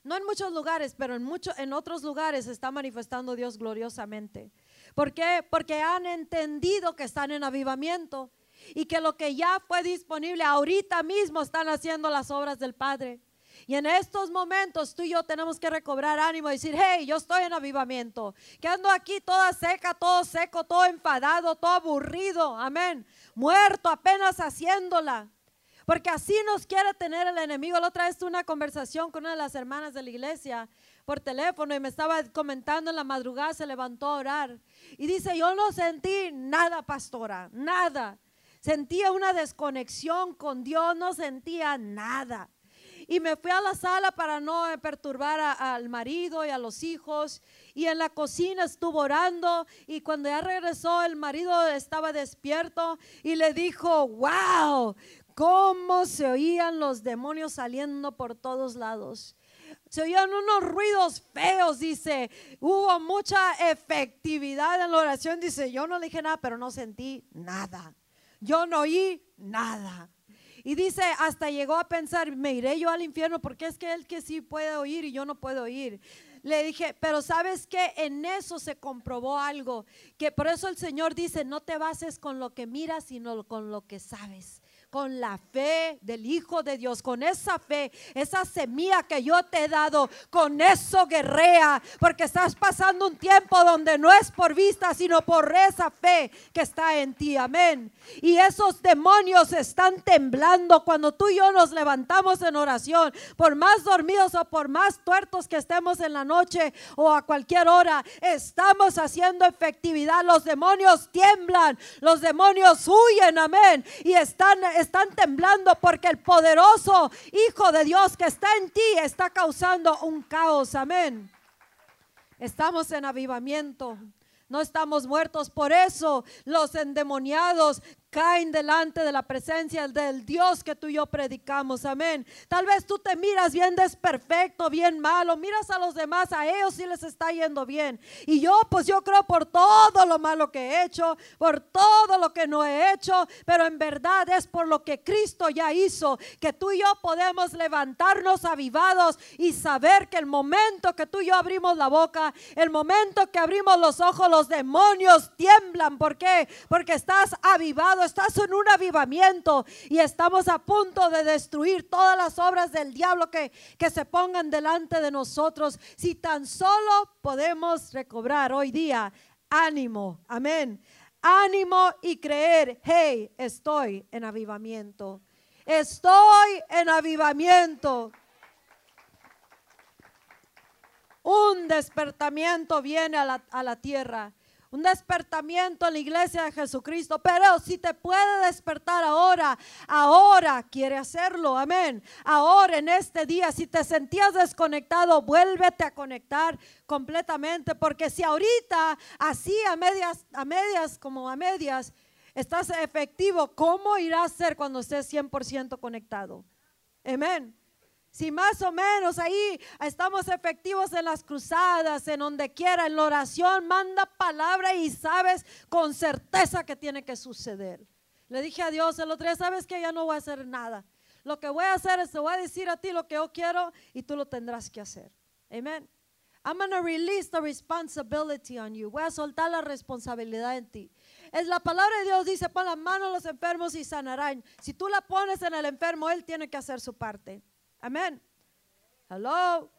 No en muchos lugares, pero en, muchos, en otros lugares está manifestando Dios gloriosamente. ¿Por qué? Porque han entendido que están en avivamiento y que lo que ya fue disponible ahorita mismo están haciendo las obras del Padre. Y en estos momentos tú y yo tenemos que recobrar ánimo y decir, hey, yo estoy en avivamiento, que ando aquí toda seca, todo seco, todo enfadado, todo aburrido, amén, muerto apenas haciéndola. Porque así nos quiere tener el enemigo. La otra vez tuve una conversación con una de las hermanas de la iglesia por teléfono y me estaba comentando en la madrugada, se levantó a orar. Y dice, yo no sentí nada, pastora, nada. Sentía una desconexión con Dios, no sentía nada. Y me fui a la sala para no perturbar al marido y a los hijos. Y en la cocina estuvo orando. Y cuando ya regresó, el marido estaba despierto y le dijo, wow, cómo se oían los demonios saliendo por todos lados. Se oían unos ruidos feos, dice. Hubo mucha efectividad en la oración. Dice, yo no dije nada, pero no sentí nada. Yo no oí nada. Y dice, hasta llegó a pensar, me iré yo al infierno porque es que él que sí puede oír y yo no puedo oír. Le dije, pero sabes que en eso se comprobó algo, que por eso el Señor dice, no te bases con lo que miras, sino con lo que sabes con la fe del Hijo de Dios, con esa fe, esa semilla que yo te he dado, con eso guerrea, porque estás pasando un tiempo donde no es por vista, sino por esa fe que está en ti. Amén. Y esos demonios están temblando cuando tú y yo nos levantamos en oración, por más dormidos o por más tuertos que estemos en la noche o a cualquier hora, estamos haciendo efectividad. Los demonios tiemblan, los demonios huyen, amén, y están están temblando porque el poderoso Hijo de Dios que está en ti está causando un caos. Amén. Estamos en avivamiento. No estamos muertos. Por eso los endemoniados caen delante de la presencia del Dios que tú y yo predicamos. Amén. Tal vez tú te miras bien desperfecto, bien malo, miras a los demás, a ellos sí les está yendo bien. Y yo, pues yo creo por todo lo malo que he hecho, por todo lo que no he hecho, pero en verdad es por lo que Cristo ya hizo, que tú y yo podemos levantarnos avivados y saber que el momento que tú y yo abrimos la boca, el momento que abrimos los ojos, los demonios tiemblan. ¿Por qué? Porque estás avivado estás en un avivamiento y estamos a punto de destruir todas las obras del diablo que, que se pongan delante de nosotros. Si tan solo podemos recobrar hoy día ánimo, amén. Ánimo y creer, hey, estoy en avivamiento. Estoy en avivamiento. Un despertamiento viene a la, a la tierra un despertamiento en la iglesia de Jesucristo. Pero si te puede despertar ahora, ahora quiere hacerlo. Amén. Ahora en este día, si te sentías desconectado, vuélvete a conectar completamente. Porque si ahorita, así a medias, a medias, como a medias, estás efectivo, ¿cómo irá a ser cuando estés 100% conectado? Amén. Si más o menos ahí estamos efectivos en las cruzadas, en donde quiera, en la oración, manda palabra y sabes con certeza que tiene que suceder. Le dije a Dios el otro día, sabes que ya no voy a hacer nada. Lo que voy a hacer es, te voy a decir a ti lo que yo quiero y tú lo tendrás que hacer. Amén. I'm going to release the responsibility on you. Voy a soltar la responsabilidad en ti. Es la palabra de Dios dice, pon la mano a los enfermos y sanarán. Si tú la pones en el enfermo, él tiene que hacer su parte. Amén. Hello.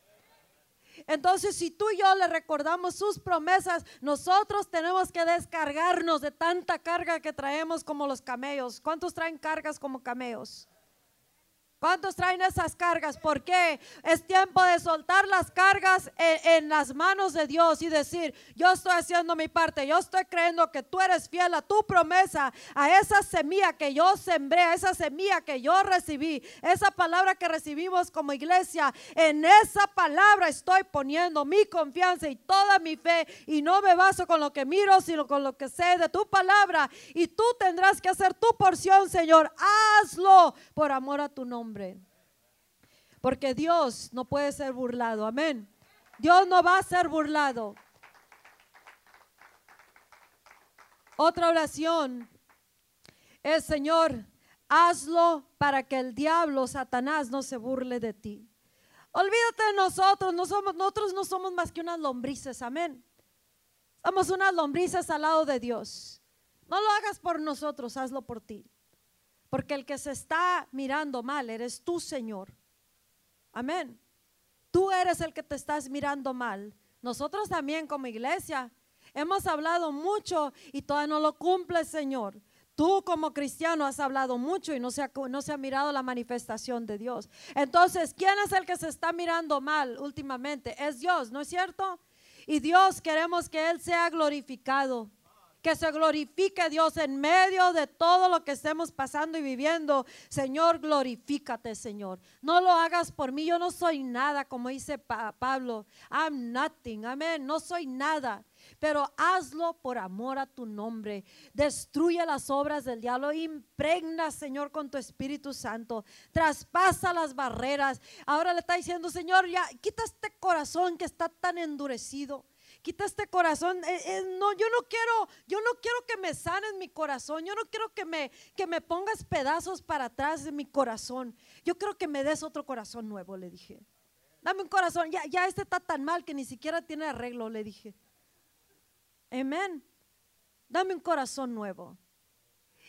Entonces, si tú y yo le recordamos sus promesas, nosotros tenemos que descargarnos de tanta carga que traemos como los camellos. ¿Cuántos traen cargas como camellos? ¿Cuántos traen esas cargas? Porque es tiempo de soltar las cargas en, las manos de Dios y decir, yo estoy haciendo mi parte, yo estoy creyendo que tú eres fiel a tu promesa, a esa semilla que yo sembré, a esa semilla que yo recibí, esa palabra que recibimos como iglesia, en esa palabra estoy poniendo mi confianza y toda mi fe y no me baso con lo que miro, sino con lo que sé de tu palabra y tú tendrás que hacer tu porción, Señor, hazlo por amor a tu nombre. Porque Dios no puede ser burlado. Amén. Dios no va a ser burlado. Otra oración es, Señor, hazlo para que el diablo, Satanás, no se burle de ti. Olvídate de nosotros, no somos, nosotros no somos más que unas lombrices, amén. Somos unas lombrices al lado de Dios. No lo hagas por nosotros, hazlo por ti. Porque el que se está mirando mal eres tú, Señor. Amén. Tú eres el que te estás mirando mal. Nosotros también como iglesia hemos hablado mucho y todavía no lo cumple, Señor. Tú como cristiano has hablado mucho y no se, ha, no se ha mirado la manifestación de Dios. Entonces, ¿quién es el que se está mirando mal últimamente? Es Dios, ¿no es cierto? Y Dios queremos que Él sea glorificado que se glorifique Dios en medio de todo lo que estemos pasando y viviendo. Señor, glorifícate, Señor. No lo hagas por mí, yo no soy nada, como dice Pablo. I'm nothing, amén, no soy nada. Pero hazlo por amor a tu nombre. Destruye las obras del diablo. Impregna, Señor, con tu Espíritu Santo. Traspasa las barreras. Ahora le está diciendo, Señor, ya quita este corazón que está tan endurecido quita este corazón. Eh, eh, no, yo no quiero, yo no quiero que me sanen mi corazón. Yo no quiero que me, que me pongas pedazos para atrás de mi corazón. Yo quiero que me des otro corazón nuevo, le dije. Dame un corazón. Ya, ya este está tan mal que ni siquiera tiene arreglo, le dije. Amén. Dame un corazón nuevo.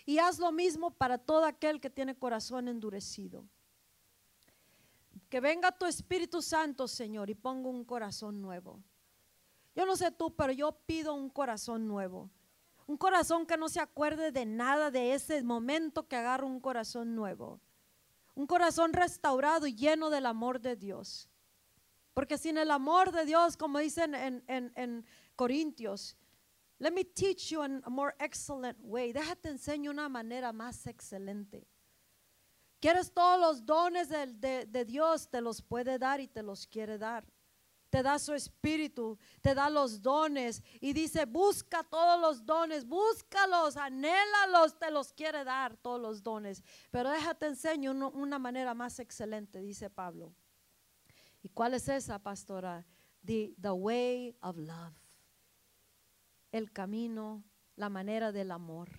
Y haz lo mismo para todo aquel que tiene corazón endurecido. Que venga tu Espíritu Santo, Señor, y ponga un corazón nuevo. Yo no sé tú, pero yo pido un corazón nuevo. Un corazón que no se acuerde de nada de ese momento que agarra un corazón nuevo. Un corazón restaurado y lleno del amor de Dios. Porque sin el amor de Dios, como dicen en, en Corintios, Let me teach you in a more excellent way. Déjate enseño una manera más excelente. Quieres todos los dones de, de, Dios, te los puede dar y te los quiere dar. Te da su espíritu, te da los dones y dice, busca todos los dones, búscalos, anhélalos, te los quiere dar todos los dones. Pero déjate enseño una manera más excelente, dice Pablo. ¿Y cuál es esa, pastora? The, the way of love el camino, la manera del amor.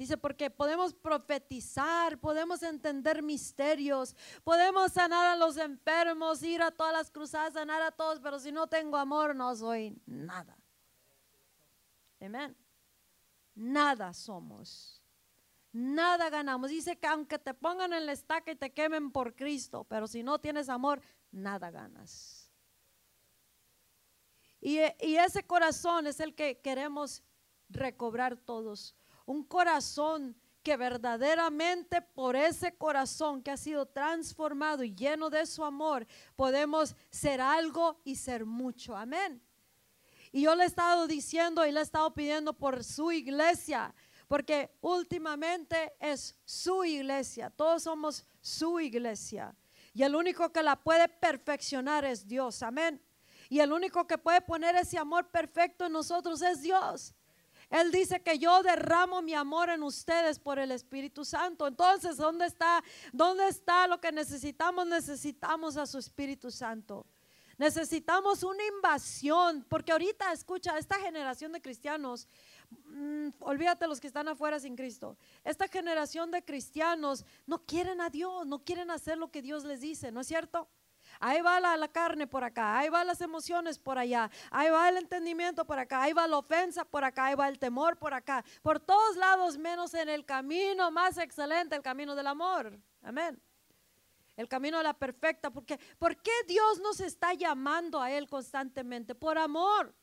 Dice, porque podemos profetizar, podemos entender misterios, podemos sanar a los enfermos, ir a todas las cruzadas, sanar a todos, pero si no tengo amor no soy nada. Amén. Nada somos. Nada ganamos. Dice que aunque te pongan en la estaca y te quemen por Cristo, pero si no tienes amor, nada ganas. Y, ese corazón es el que queremos recobrar todos. Un corazón que verdaderamente por ese corazón que ha sido transformado y lleno de su amor, podemos ser algo y ser mucho. Amén. Y yo le he estado diciendo y le he estado pidiendo por su iglesia, porque últimamente es su iglesia, todos somos su iglesia. Y el único que la puede perfeccionar es Dios. Amén. Y el único que puede poner ese amor perfecto en nosotros es Dios. Él dice que yo derramo mi amor en ustedes por el Espíritu Santo. Entonces, ¿dónde está? ¿Dónde está lo que necesitamos? Necesitamos a su Espíritu Santo. Necesitamos una invasión, porque ahorita, escucha, esta generación de cristianos, mm, olvídate los que están afuera sin Cristo, esta generación de cristianos no quieren a Dios, no quieren hacer lo que Dios les dice, ¿no es cierto? Ahí va la, carne por acá, ahí va las emociones por allá, ahí va el entendimiento por acá, ahí va la ofensa por acá, ahí va el temor por acá, por todos lados menos en el camino más excelente, el camino del amor. Amén. El camino de la perfecta, porque ¿por qué Dios nos está llamando a Él constantemente? Por amor.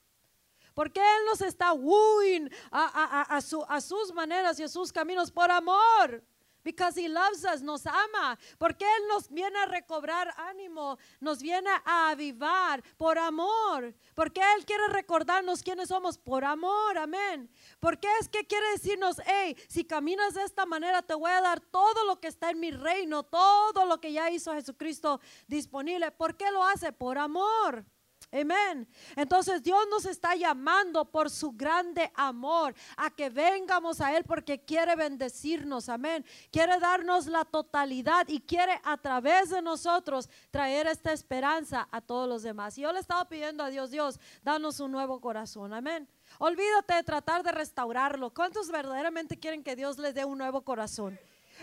Porque Él nos está wooing a, a sus maneras y a sus caminos por amor. Because he loves us, nos ama, porque Él nos viene a recobrar ánimo, nos viene a avivar por amor, porque Él quiere recordarnos quiénes somos por amor, amén. Porque es que quiere decirnos, hey, si caminas de esta manera, te voy a dar todo lo que está en mi reino, todo lo que ya hizo Jesucristo disponible. ¿Por qué lo hace? Por amor. Amén. Entonces Dios nos está llamando por su grande amor a que vengamos a Él porque quiere bendecirnos. Amén. Quiere darnos la totalidad y quiere a través de nosotros traer esta esperanza a todos los demás. Y yo le estaba pidiendo a Dios, Dios, danos un nuevo corazón. Amén. Olvídate de tratar de restaurarlo. ¿Cuántos verdaderamente quieren que Dios les dé un nuevo corazón?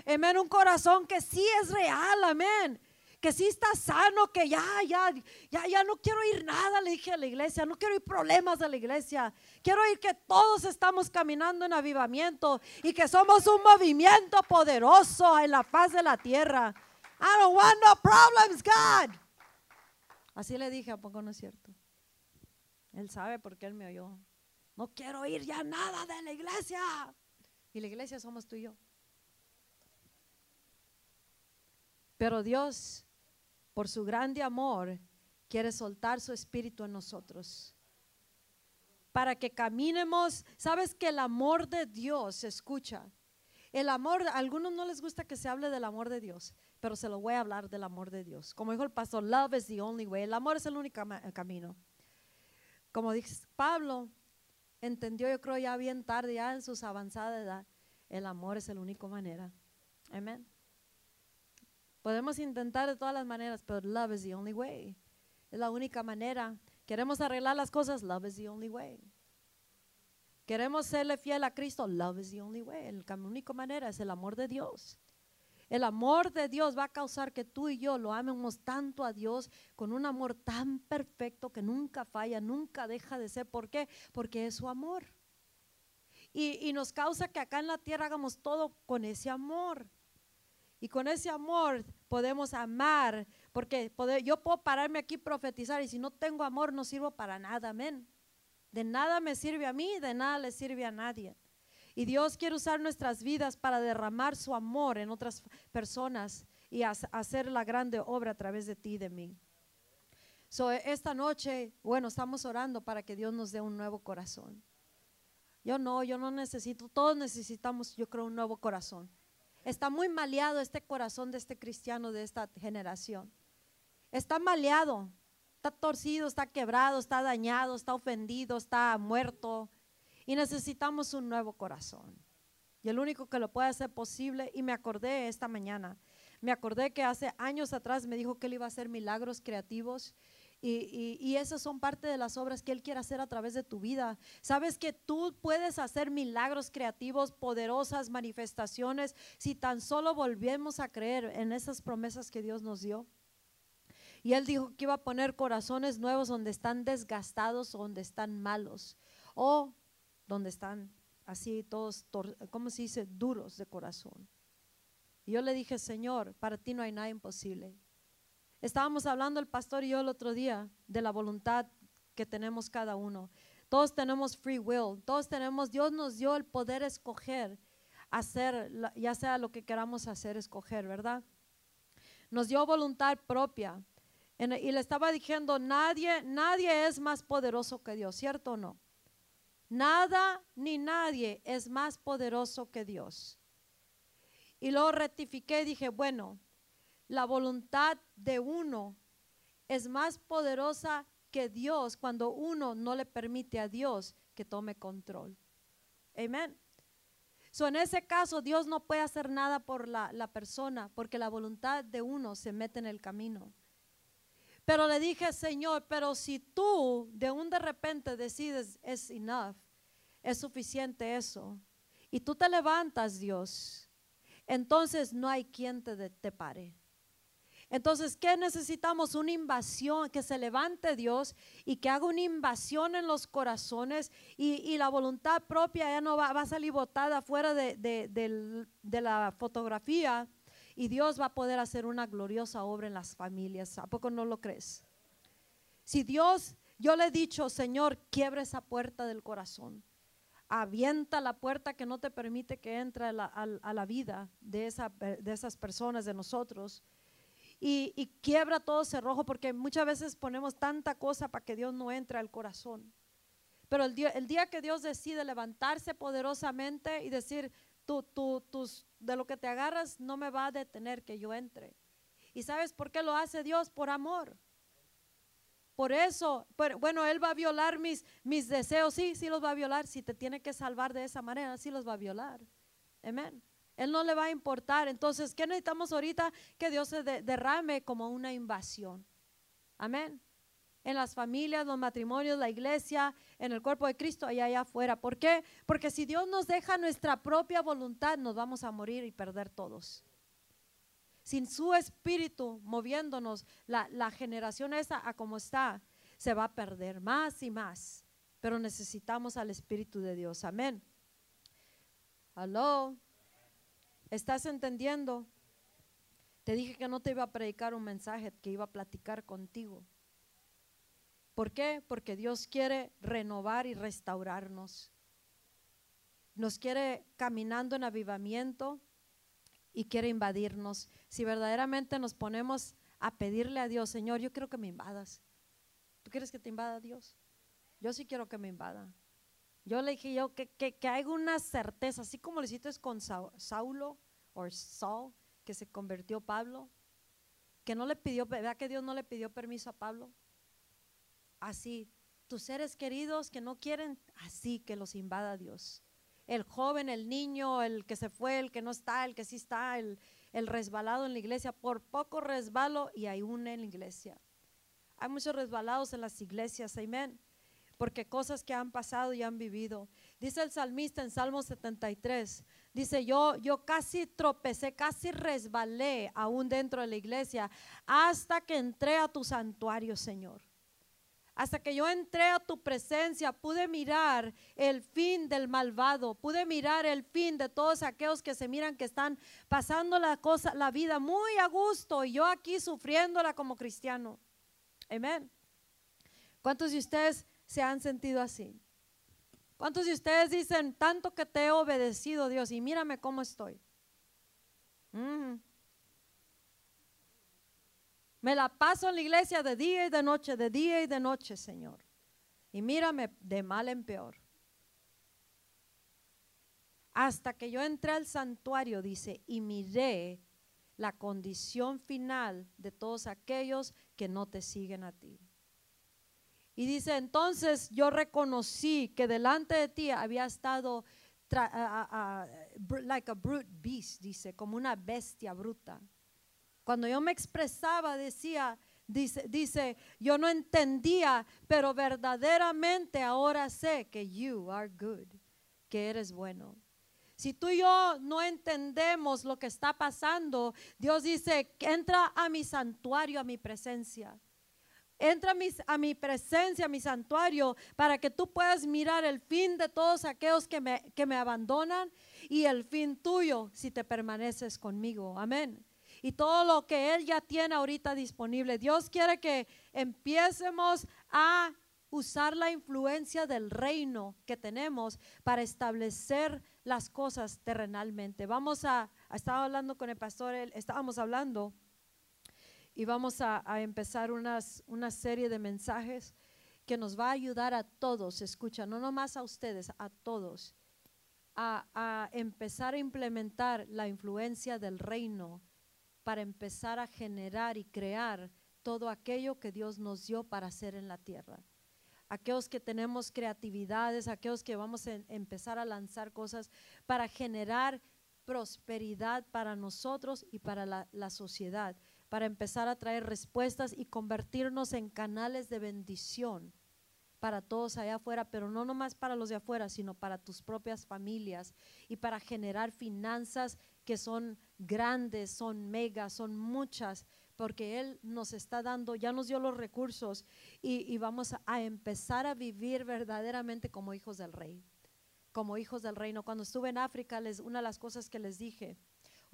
Amén. Un corazón que sí es real. Amén que sí está sano, que ya, ya, ya, ya no quiero ir nada, le dije a la iglesia, no quiero ir problemas a la iglesia, quiero ir que todos estamos caminando en avivamiento y que somos un movimiento poderoso en la faz de la tierra. I don't want no problems, God. Así le dije, ¿a poco no es cierto? Él sabe porque él me oyó. No quiero ir ya nada de la iglesia. Y la iglesia somos tú y yo. Pero Dios por su grande amor, quiere soltar su espíritu en nosotros. Para que caminemos, sabes que el amor de Dios se escucha. El amor, a algunos no les gusta que se hable del amor de Dios, pero se lo voy a hablar del amor de Dios. Como dijo el pastor, love is the only way. El amor es el único camino. Como dice Pablo, entendió yo creo ya bien tarde, ya en sus avanzada edad, el amor es la única manera. Amén. Podemos intentar de todas las maneras, pero love is the only way. Es la única manera Queremos arreglar las cosas, love is the only way. Queremos serle fiel a Cristo, love is the only way. La única manera es el amor de Dios. El amor de Dios va a causar que tú y yo lo amemos tanto a Dios con un amor tan perfecto que nunca falla, nunca deja de ser. ¿Por qué? Porque es su amor. Y, nos causa que acá en la tierra hagamos todo con ese amor. Y con ese amor podemos amar, porque yo puedo pararme aquí y profetizar y si no tengo amor no sirvo para nada, amén. De nada me sirve a mí, de nada le sirve a nadie. Y Dios quiere usar nuestras vidas para derramar su amor en otras personas y hacer la grande obra a través de ti y de mí. So, esta noche, bueno, estamos orando para que Dios nos dé un nuevo corazón. Yo no, yo no necesito, todos necesitamos, yo creo, un nuevo corazón. Está muy maleado este corazón de este cristiano de esta generación. Está maleado, está torcido, está quebrado, está dañado, está ofendido, está muerto. Y necesitamos un nuevo corazón. Y el único que lo puede hacer posible, y me acordé esta mañana, me acordé que hace años atrás me dijo que él iba a hacer milagros creativos y, esas son parte de las obras que Él quiere hacer a través de tu vida. Sabes que tú puedes hacer milagros creativos, poderosas manifestaciones, si tan solo volvemos a creer en esas promesas que Dios nos dio. Y Él dijo que iba a poner corazones nuevos donde están desgastados donde están malos. O donde están así todos, ¿cómo se dice? Duros de corazón. Y yo le dije, Señor, para ti no hay nada imposible. Estábamos hablando el pastor y yo el otro día de la voluntad que tenemos cada uno. Todos tenemos free will, todos tenemos, Dios nos dio el poder escoger, hacer, ya sea lo que queramos hacer, escoger, ¿verdad? Nos dio voluntad propia. y le estaba diciendo, nadie, nadie es más poderoso que Dios, ¿cierto o no? Nada ni nadie es más poderoso que Dios. Y luego rectifiqué y dije, bueno, la voluntad de uno es más poderosa que Dios cuando uno no le permite a Dios que tome control. Amén. So, en ese caso, Dios no puede hacer nada por la, la, persona porque la voluntad de uno se mete en el camino. Pero le dije, Señor, pero si tú de un de repente decides, es enough, es suficiente eso, y tú te levantas, Dios, entonces no hay quien te, te pare. Entonces, ¿qué necesitamos? Una invasión, que se levante Dios y que haga una invasión en los corazones y, la voluntad propia ya no va, a salir botada fuera de, la fotografía y Dios va a poder hacer una gloriosa obra en las familias. ¿A poco no lo crees? Si Dios, yo le he dicho, Señor, quiebre esa puerta del corazón. Avienta la puerta que no te permite que entre a la, vida de esas personas, de nosotros y, quiebra todo cerrojo porque muchas veces ponemos tanta cosa para que Dios no entre al corazón. Pero el día, el día que Dios decide levantarse poderosamente y decir, tú, tú, tus, de lo que te agarras no me va a detener que yo entre. ¿Y sabes por qué lo hace Dios? Por amor. Por eso, bueno, Él va a violar mis, mis deseos. Sí, sí los va a violar. Si te tiene que salvar de esa manera, sí los va a violar. Amén. Él no le va a importar. Entonces, ¿qué necesitamos ahorita? Que Dios se derrame como una invasión. Amén. En las familias, los matrimonios, la iglesia, en el cuerpo de Cristo, allá allá afuera. ¿Por qué? Porque si Dios nos deja nuestra propia voluntad, nos vamos a morir y perder todos. Sin su espíritu moviéndonos, la, la generación esa a como está, se va a perder más y más. Pero necesitamos al Espíritu de Dios. Amén. Aló. ¿Estás entendiendo? Te dije que no te iba a predicar un mensaje, que iba a platicar contigo. ¿Por qué? Porque Dios quiere renovar y restaurarnos. Nos quiere caminando en avivamiento y quiere invadirnos. Si verdaderamente nos ponemos a pedirle a Dios, Señor, yo quiero que me invadas. ¿Tú quieres que te invada Dios? Yo sí quiero que me invada. Yo le dije yo que, que, que hay una certeza, así como lo hiciste con Saulo o Saul, que se convirtió Pablo, que no le pidió, ¿verdad que Dios no le pidió permiso a Pablo? Así, tus seres queridos que no quieren, así que los invada Dios. El joven, el niño, el que se fue, el que no está, el que sí está, el, el resbalado en la iglesia, por poco resbalo y hay una en la iglesia. Hay muchos resbalados en las iglesias, amén. Porque cosas que han pasado y han vivido. Dice el salmista en Salmo 73, dice, yo, yo casi tropecé, casi resbalé aún dentro de la iglesia hasta que entré a tu santuario, Señor. Hasta que yo entré a tu presencia, pude mirar el fin del malvado, pude mirar el fin de todos aquellos que se miran que están pasando la cosa, la vida muy a gusto y yo aquí sufriéndola como cristiano. Amén. ¿Cuántos de ustedes se han sentido así? ¿Cuántos de ustedes dicen tanto que te he obedecido, Dios, y mírame cómo estoy? Me la paso en la iglesia de día y de noche, de día y de noche, Señor. Y mírame de mal en peor. Hasta que yo entré al santuario, dice, y miré la condición final de todos aquellos que no te siguen a ti. Y dice, entonces yo reconocí que delante de ti había estado like a brute beast, dice, como una bestia bruta. Cuando yo me expresaba, decía, dice, dice, yo no entendía, pero verdaderamente ahora sé que you are good, que eres bueno. Si tú y yo no entendemos lo que está pasando, Dios dice, entra a mi santuario, a mi presencia. Entra a mi, presencia, a mi santuario, para que tú puedas mirar el fin de todos aquellos que me, que me abandonan y el fin tuyo si te permaneces conmigo. Amén y todo lo que Él ya tiene ahorita disponible. Dios quiere que empiecemos a usar la influencia del reino que tenemos para establecer las cosas terrenalmente. Vamos a, estaba hablando con el pastor, estábamos hablando y vamos a, empezar unas, una serie de mensajes que nos va a ayudar a todos, escucha, no nomás a ustedes, a todos, a, a empezar a implementar la influencia del reino para empezar a generar y crear todo aquello que Dios nos dio para hacer en la tierra. Aquellos que tenemos creatividades, aquellos que vamos a empezar a lanzar cosas para generar prosperidad para nosotros y para la, la sociedad, para empezar a traer respuestas y convertirnos en canales de bendición para todos allá afuera, pero no nomás para los de afuera, sino para tus propias familias y para generar finanzas que son grandes, son megas, son muchas, porque Él nos está dando, ya nos dio los recursos y, vamos a, empezar a vivir verdaderamente como hijos del rey, como hijos del reino. Cuando estuve en África, les, una de las cosas que les dije,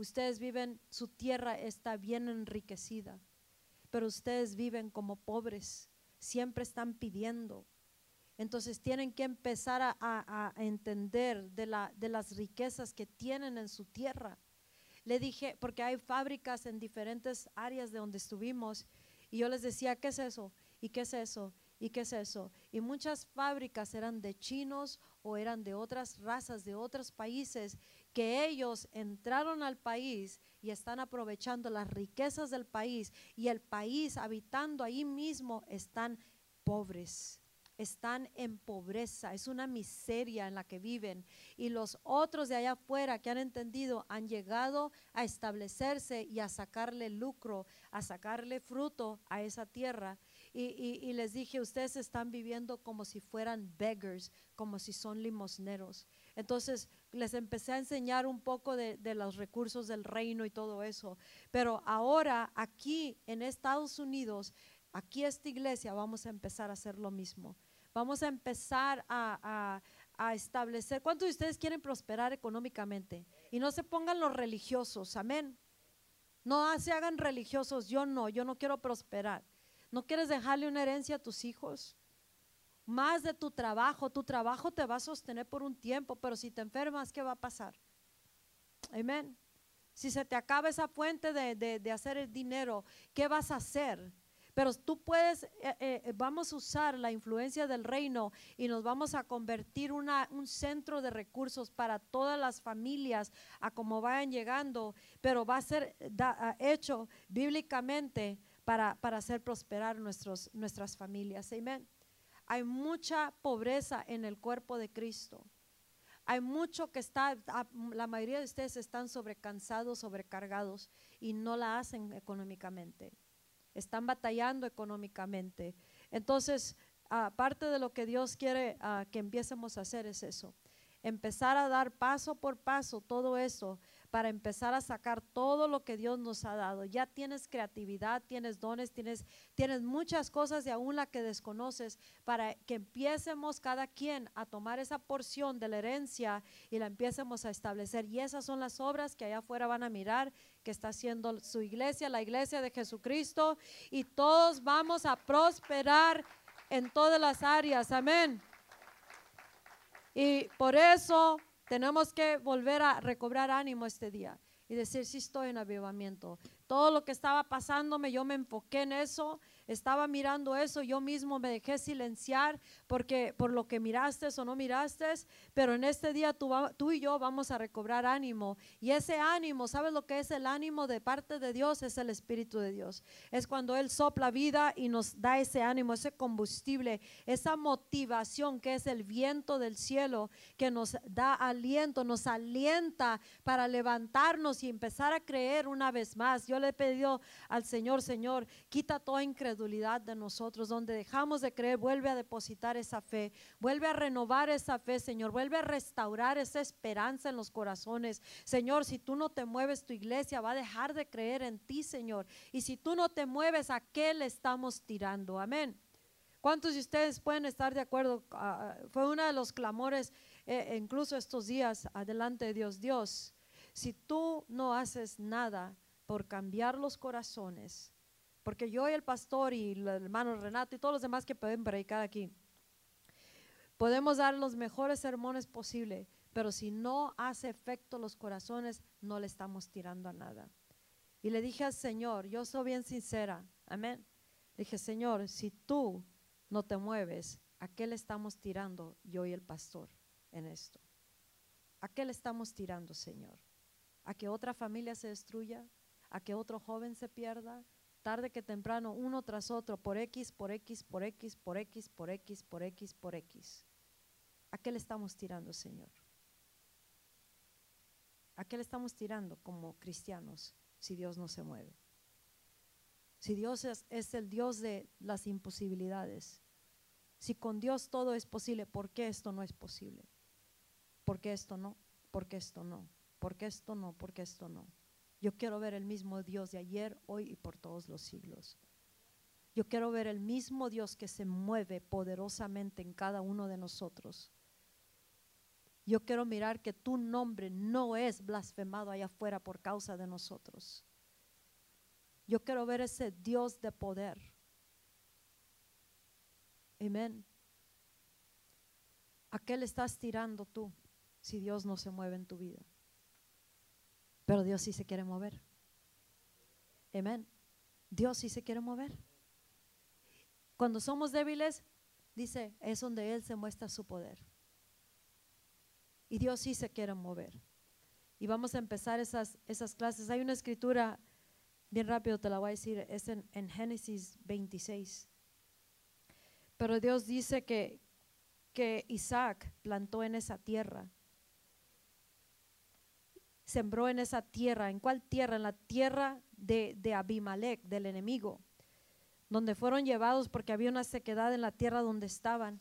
ustedes viven, su tierra está bien enriquecida, pero ustedes viven como pobres, siempre están pidiendo. Entonces tienen que empezar a, entender de, de las riquezas que tienen en su tierra. Le dije, porque hay fábricas en diferentes áreas de donde estuvimos, y yo les decía, ¿qué es eso? ¿Y qué es eso? ¿Y qué es eso? Y muchas fábricas eran de chinos o eran de otras razas, de otros países, que ellos entraron al país y están aprovechando las riquezas del país y el país habitando ahí mismo están pobres están en pobreza, es una miseria en la que viven. Y los otros de allá afuera que han entendido han llegado a establecerse y a sacarle lucro, a sacarle fruto a esa tierra. Y, les dije, ustedes están viviendo como si fueran beggars, como si son limosneros. Entonces les empecé a enseñar un poco de, de, los recursos del reino y todo eso. Pero ahora aquí en Estados Unidos, aquí esta iglesia, vamos a empezar a hacer lo mismo. Vamos a empezar a, establecer. ¿Cuántos de ustedes quieren prosperar económicamente? Y no se pongan los religiosos, amén. No se hagan religiosos, yo no, yo no quiero prosperar. ¿No quieres dejarle una herencia a tus hijos? Más de tu trabajo, tu trabajo te va a sostener por un tiempo, pero si te enfermas, ¿qué va a pasar? Amén. Si se te acaba esa fuente de, de hacer el dinero, ¿qué vas a hacer? Pero tú puedes, eh, eh, vamos a usar la influencia del reino y nos vamos a convertir una, un centro de recursos para todas las familias a como vayan llegando, pero va a ser hecho bíblicamente para, para hacer prosperar nuestros, nuestras familias. Amén. Hay mucha pobreza en el cuerpo de Cristo. Hay mucho que está, la mayoría de ustedes están sobrecansados, sobrecargados y no la hacen económicamente. están batallando económicamente. Entonces, aparte de lo que Dios quiere ah, que empiecemos a hacer es eso, empezar a dar paso por paso todo eso para empezar a sacar todo lo que Dios nos ha dado. Ya tienes creatividad, tienes dones, tienes, tienes muchas cosas y aún la que desconoces para que empiecemos cada quien a tomar esa porción de la herencia y la empiecemos a establecer. Y esas son las obras que allá afuera van a mirar que está haciendo su iglesia, la iglesia de Jesucristo, y todos vamos a prosperar en todas las áreas. Amén. Y por eso tenemos que volver a recobrar ánimo este día y decir, sí estoy en avivamiento. Todo lo que estaba pasándome, yo me enfoqué en eso estaba mirando eso, yo mismo me dejé silenciar porque por lo que miraste o no miraste, pero en este día tú, y yo vamos a recobrar ánimo. Y ese ánimo, ¿sabes lo que es el ánimo de parte de Dios? Es el Espíritu de Dios. Es cuando Él sopla vida y nos da ese ánimo, ese combustible, esa motivación que es el viento del cielo que nos da aliento, nos alienta para levantarnos y empezar a creer una vez más. Yo le he pedido al Señor, Señor, quita toda incredulidad de nosotros, donde dejamos de creer, vuelve a depositar esa fe, vuelve a renovar esa fe, Señor, vuelve a restaurar esa esperanza en los corazones. Señor, si tú no te mueves, tu iglesia va a dejar de creer en ti, Señor. Y si tú no te mueves, ¿a qué le estamos tirando? Amén. ¿Cuántos de ustedes pueden estar de acuerdo? Ah, ah, fue uno de los clamores, eh, incluso estos días, adelante de Dios. Dios, si tú no haces nada por cambiar los corazones, porque yo y el pastor y el hermano Renato y todos los demás que pueden predicar aquí, podemos dar los mejores sermones posibles, pero si no hace efecto los corazones, no le estamos tirando a nada. Y le dije al Señor, yo soy bien sincera, amén. dije, Señor, si tú no te mueves, ¿a qué le estamos tirando yo y el pastor en esto? ¿A qué le estamos tirando, Señor? ¿A que otra familia se destruya? ¿A que otro joven se pierda? Tarde que temprano, uno tras otro, por X, por X, por X, por X, por X, por X, por X. ¿A qué le estamos tirando, Señor? ¿A qué le estamos tirando como cristianos si Dios no se mueve? Si Dios es, el Dios de las imposibilidades, si con Dios todo es posible, ¿por qué esto no es posible? ¿Por qué esto no? ¿Por qué esto no? ¿Por qué esto no? ¿Por qué esto no? Yo quiero ver el mismo Dios de ayer, hoy y por todos los siglos. Yo quiero ver el mismo Dios que se mueve poderosamente en cada uno de nosotros. Yo quiero mirar que tu nombre no es blasfemado allá afuera por causa de nosotros. Yo quiero ver ese Dios de poder. Amén. ¿A qué le estás tirando tú si Dios no se mueve en tu vida? Pero Dios sí se quiere mover. Amén. Dios sí se quiere mover. Cuando somos débiles, dice, es donde Él se muestra su poder. Y Dios sí se quiere mover. Y vamos a empezar esas, esas clases. Hay una escritura, bien rápido te la voy a decir, es en, en Génesis 26. Pero Dios dice que, que Isaac plantó en esa tierra sembró en esa tierra. ¿En cuál tierra? En la tierra de, de Abimelech, del enemigo, donde fueron llevados porque había una sequedad en la tierra donde estaban.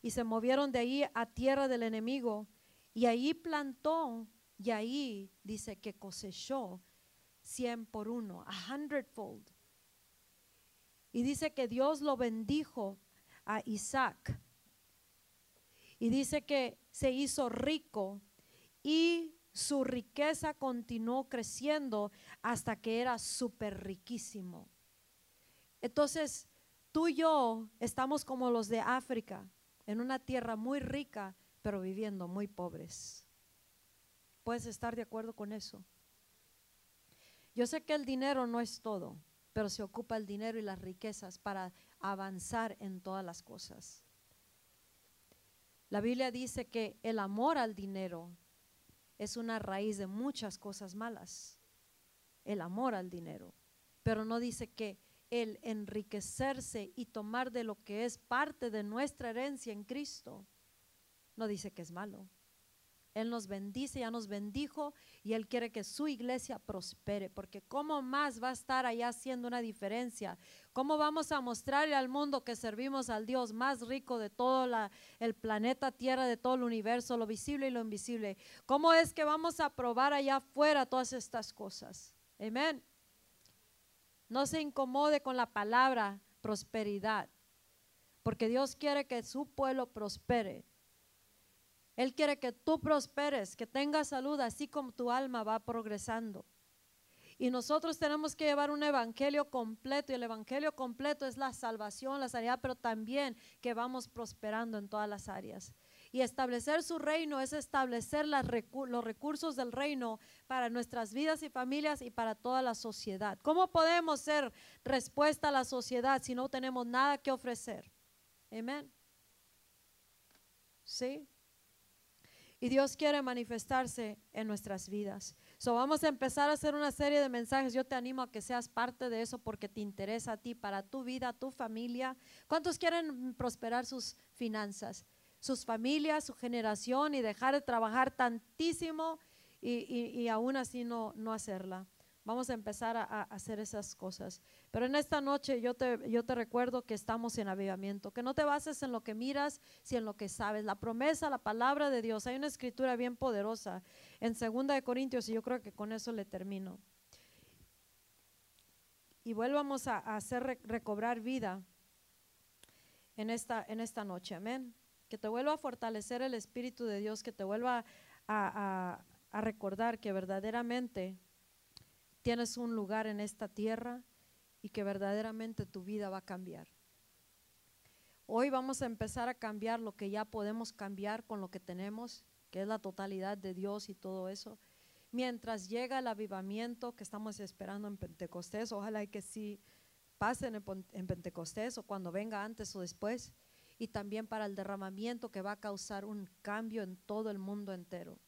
Y se movieron de ahí a tierra del enemigo. Y ahí plantó, y ahí dice que cosechó cien por uno, a hundredfold. Y dice que Dios lo bendijo a Isaac. Y dice que se hizo rico y su riqueza continuó creciendo hasta que era súper riquísimo. Entonces, tú y yo estamos como los de África, en una tierra muy rica, pero viviendo muy pobres. ¿Puedes estar de acuerdo con eso? Yo sé que el dinero no es todo, pero se ocupa el dinero y las riquezas para avanzar en todas las cosas. La Biblia dice que el amor al dinero es una raíz de muchas cosas malas, el amor al dinero. Pero no dice que el enriquecerse y tomar de lo que es parte de nuestra herencia en Cristo, no dice que es malo. Él nos bendice, ya nos bendijo y Él quiere que su iglesia prospere, porque ¿cómo más va a estar allá haciendo una diferencia? ¿Cómo vamos a mostrarle al mundo que servimos al Dios más rico de todo el planeta Tierra, de todo el universo, lo visible y lo invisible? ¿Cómo es que vamos a probar allá afuera todas estas cosas? Amén. No se incomode con la palabra prosperidad, porque Dios quiere que su pueblo prospere. Él quiere que tú prosperes, que tengas salud, así como tu alma va progresando. Y nosotros tenemos que llevar un evangelio completo y el evangelio completo es la salvación, la sanidad, pero también que vamos prosperando en todas las áreas. Y establecer su reino es establecer los recursos del reino para nuestras vidas y familias y para toda la sociedad. ¿Cómo podemos ser respuesta a la sociedad si no tenemos nada que ofrecer? Amén. ¿Sí? Y Dios quiere manifestarse en nuestras vidas. So vamos a empezar a hacer una serie de mensajes. Yo te animo a que seas parte de eso porque te interesa a ti, para tu vida, tu familia. ¿Cuántos quieren prosperar sus finanzas? sus familias, su generación y dejar de trabajar tantísimo y, aún así no, no hacerla. Vamos a empezar a, hacer esas cosas. Pero en esta noche yo te, yo te recuerdo que estamos en avivamiento, que no te bases en lo que miras, sino en lo que sabes. La promesa, la palabra de Dios. Hay una escritura bien poderosa en Segunda de Corintios y yo creo que con eso le termino. Y vuelvamos a, hacer recobrar vida en esta, en esta noche. Amén que te vuelva a fortalecer el Espíritu de Dios, que te vuelva a, recordar que verdaderamente tienes un lugar en esta tierra y que verdaderamente tu vida va a cambiar. Hoy vamos a empezar a cambiar lo que ya podemos cambiar con lo que tenemos, que es la totalidad de Dios y todo eso. Mientras llega el avivamiento que estamos esperando en Pentecostés, ojalá que sí pase en Pentecostés o cuando venga antes o después y también para el derramamiento que va a causar un cambio en todo el mundo entero.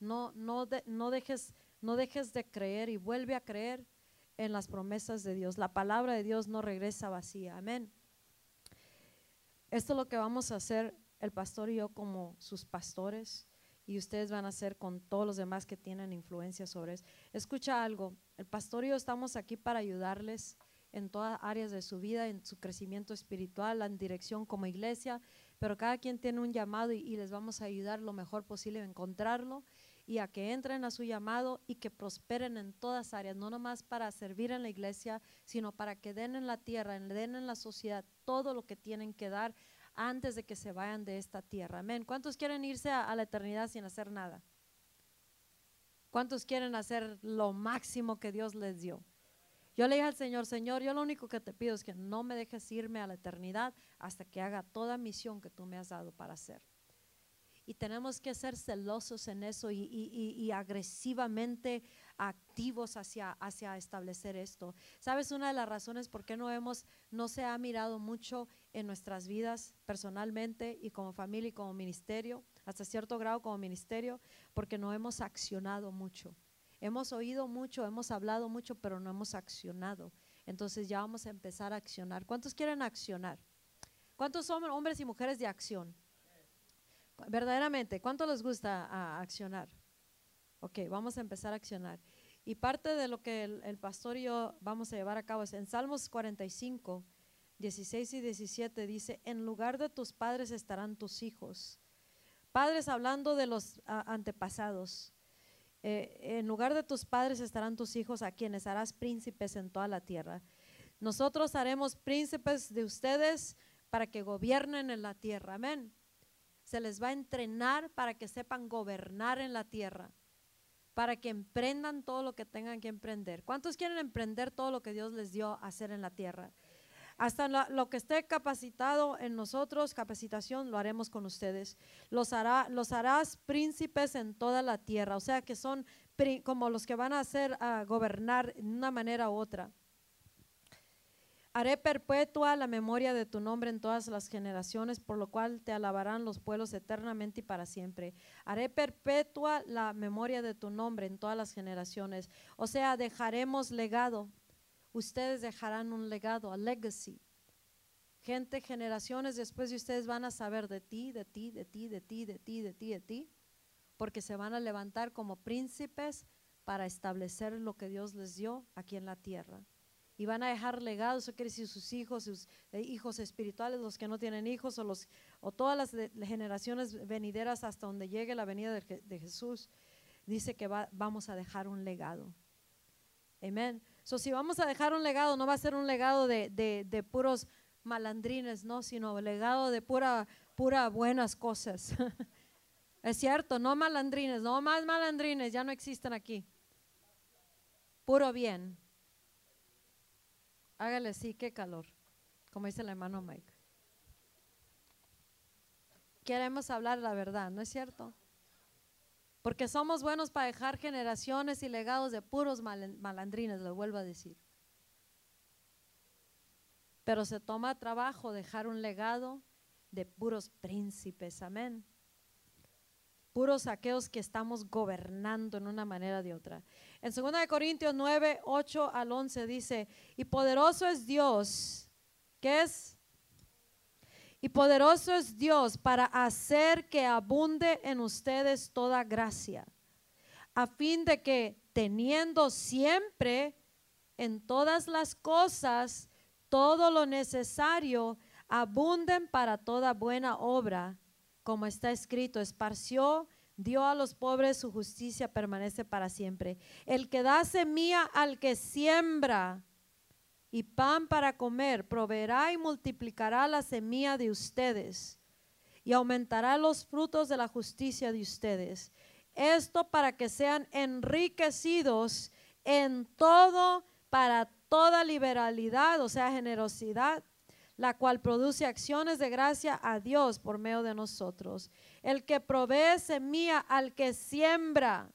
No, no, dejes, no dejes de creer y vuelve a creer en las promesas de Dios. La palabra de Dios no regresa vacía. Amén. Esto es lo que vamos a hacer el pastor y yo como sus pastores y ustedes van a hacer con todos los demás que tienen influencia sobre eso. Escucha algo, el pastor y yo estamos aquí para ayudarles en todas áreas de su vida, en su crecimiento espiritual, en dirección como iglesia, pero cada quien tiene un llamado y, les vamos a ayudar lo mejor posible a encontrarlo y a que entren a su llamado y que prosperen en todas áreas, no nomás para servir en la iglesia, sino para que den en la tierra, den en la sociedad todo lo que tienen que dar antes de que se vayan de esta tierra. Amén. ¿Cuántos quieren irse a la eternidad sin hacer nada? ¿Cuántos quieren hacer lo máximo que Dios les dio? Yo le dije al Señor, Señor, yo lo único que te pido es que no me dejes irme a la eternidad hasta que haga toda misión que tú me has dado para hacer. Y tenemos que ser celosos en eso y, agresivamente activos hacia, hacia establecer esto. ¿Sabes? Una de las razones por qué no hemos, no se ha mirado mucho en nuestras vidas personalmente y como familia y como ministerio, hasta cierto grado como ministerio, porque no hemos accionado mucho. Hemos oído mucho, hemos hablado mucho, pero no hemos accionado. Entonces ya vamos a empezar a accionar. ¿Cuántos quieren accionar? ¿Cuántos son hombres y mujeres de acción? Verdaderamente, ¿cuánto les gusta accionar? Ok, vamos a empezar a accionar. Y parte de lo que el, el, pastor y yo vamos a llevar a cabo es en Salmos 45, 16 y 17 dice, en lugar de tus padres estarán tus hijos. Padres hablando de los antepasados. Eh, en lugar de tus padres estarán tus hijos a quienes harás príncipes en toda la tierra. Nosotros haremos príncipes de ustedes para que gobiernen en la tierra. Amén. Se les va a entrenar para que sepan gobernar en la tierra, para que emprendan todo lo que tengan que emprender. ¿Cuántos quieren emprender todo lo que Dios les dio a hacer en la tierra? Hasta lo que esté capacitado en nosotros, capacitación, lo haremos con ustedes. Los, hará, los harás príncipes en toda la tierra, o sea que son como los que van a hacer gobernar de una manera u otra. Haré perpetua la memoria de tu nombre en todas las generaciones, por lo cual te alabarán los pueblos eternamente y para siempre. Haré perpetua la memoria de tu nombre en todas las generaciones. O sea, dejaremos legado ustedes dejarán un legado, a legacy. Gente, generaciones después de ustedes van a saber de ti, de ti, de ti, de ti, de ti, de ti, de ti. porque se van a levantar como príncipes para establecer lo que Dios les dio aquí en la tierra. Y van a dejar legado, eso quiere decir sus hijos, sus eh, hijos espirituales, los que no tienen hijos, o, los, o todas las generaciones venideras hasta donde llegue la venida de Jesús. Dice que va- vamos a dejar un legado. Amén. So, si vamos a dejar un legado, no va a ser un legado de, de- de puros malandrines, no, sino legado de pura, pura buenas cosas. es cierto, no malandrines, no más malandrines, ya no existen aquí. Puro bien. Hágale sí, qué calor, como dice el hermano Mike. Queremos hablar la verdad, ¿no es cierto? Porque somos buenos para dejar generaciones y legados de puros mal- malandrines, lo vuelvo a decir. Pero se toma trabajo dejar un legado de puros príncipes, amén. Puros aquellos que estamos gobernando en una manera de otra. En 2 de Corintios 9, 8 al 11 dice, y poderoso es Dios, ¿qué es? Y poderoso es Dios para hacer que abunde en ustedes toda gracia, a fin de que teniendo siempre en todas las cosas todo lo necesario, abunden para toda buena obra, como está escrito, esparció, dio a los pobres, su justicia permanece para siempre. El que da semilla al que siembra, y pan para comer, proveerá y multiplicará la semilla de ustedes y aumentará los frutos de la justicia de ustedes. Esto para que sean enriquecidos en todo, para toda liberalidad, o sea, generosidad, la cual produce acciones de gracia a Dios por medio de nosotros. El que provee semilla al que siembra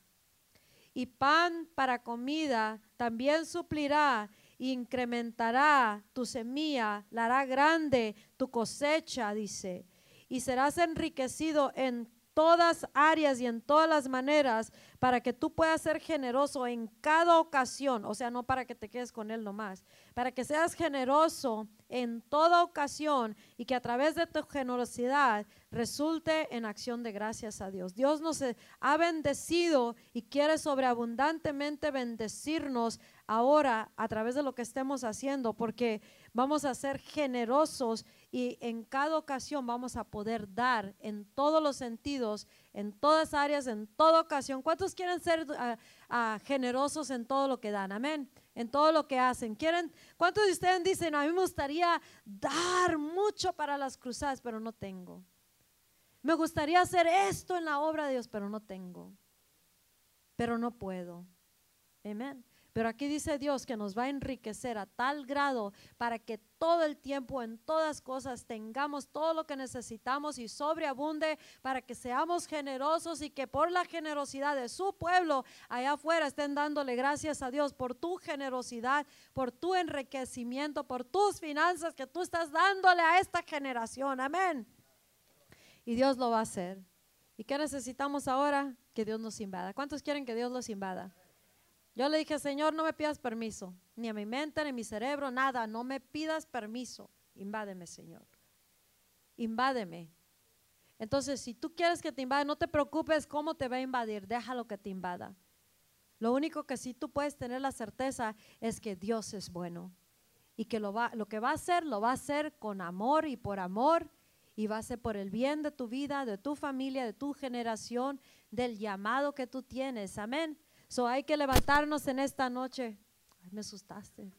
y pan para comida, también suplirá incrementará tu semilla, la hará grande tu cosecha, dice, y serás enriquecido en todas áreas y en todas las maneras para que tú puedas ser generoso en cada ocasión, o sea, no para que te quedes con él nomás, para que seas generoso en toda ocasión y que a través de tu generosidad resulte en acción de gracias a Dios. Dios nos eh, ha bendecido y quiere sobreabundantemente bendecirnos ahora a través de lo que estemos haciendo, porque vamos a ser generosos y en cada ocasión vamos a poder dar en todos los sentidos, en todas áreas, en toda ocasión. ¿Cuántos quieren ser ah, ah, generosos en todo lo que dan? Amén. En todo lo que hacen. ¿Quieren? ¿Cuántos de ustedes dicen, a mí me gustaría dar mucho para las cruzadas, pero no tengo? Me gustaría hacer esto en la obra de Dios, pero no tengo. Pero no puedo. Amén. Pero aquí dice Dios que nos va a enriquecer a tal grado para que todo el tiempo, en todas cosas, tengamos todo lo que necesitamos y sobreabunde para que seamos generosos y que por la generosidad de su pueblo allá afuera estén dándole gracias a Dios por tu generosidad, por tu enriquecimiento, por tus finanzas que tú estás dándole a esta generación. Amén. Y Dios lo va a hacer. ¿Y qué necesitamos ahora? Que Dios nos invada. ¿Cuántos quieren que Dios los invada? Yo le dije, Señor, no me pidas permiso, ni a mi mente, ni a mi cerebro, nada, no me pidas permiso. Invádeme, Señor. Invádeme. Entonces, si tú quieres que te invada, no te preocupes cómo te va a invadir, déjalo que te invada. Lo único que sí tú puedes tener la certeza es que Dios es bueno y que lo, va, lo que va a hacer, lo va a hacer con amor y por amor y va a ser por el bien de tu vida, de tu familia, de tu generación, del llamado que tú tienes. Amén. So hay que levantarnos en esta noche. Me asustaste.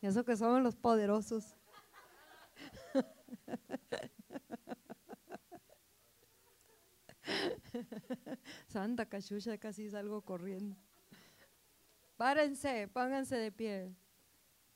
y eso que somos los poderosos. Santa cachucha, casi salgo corriendo. Párense, pónganse de pie.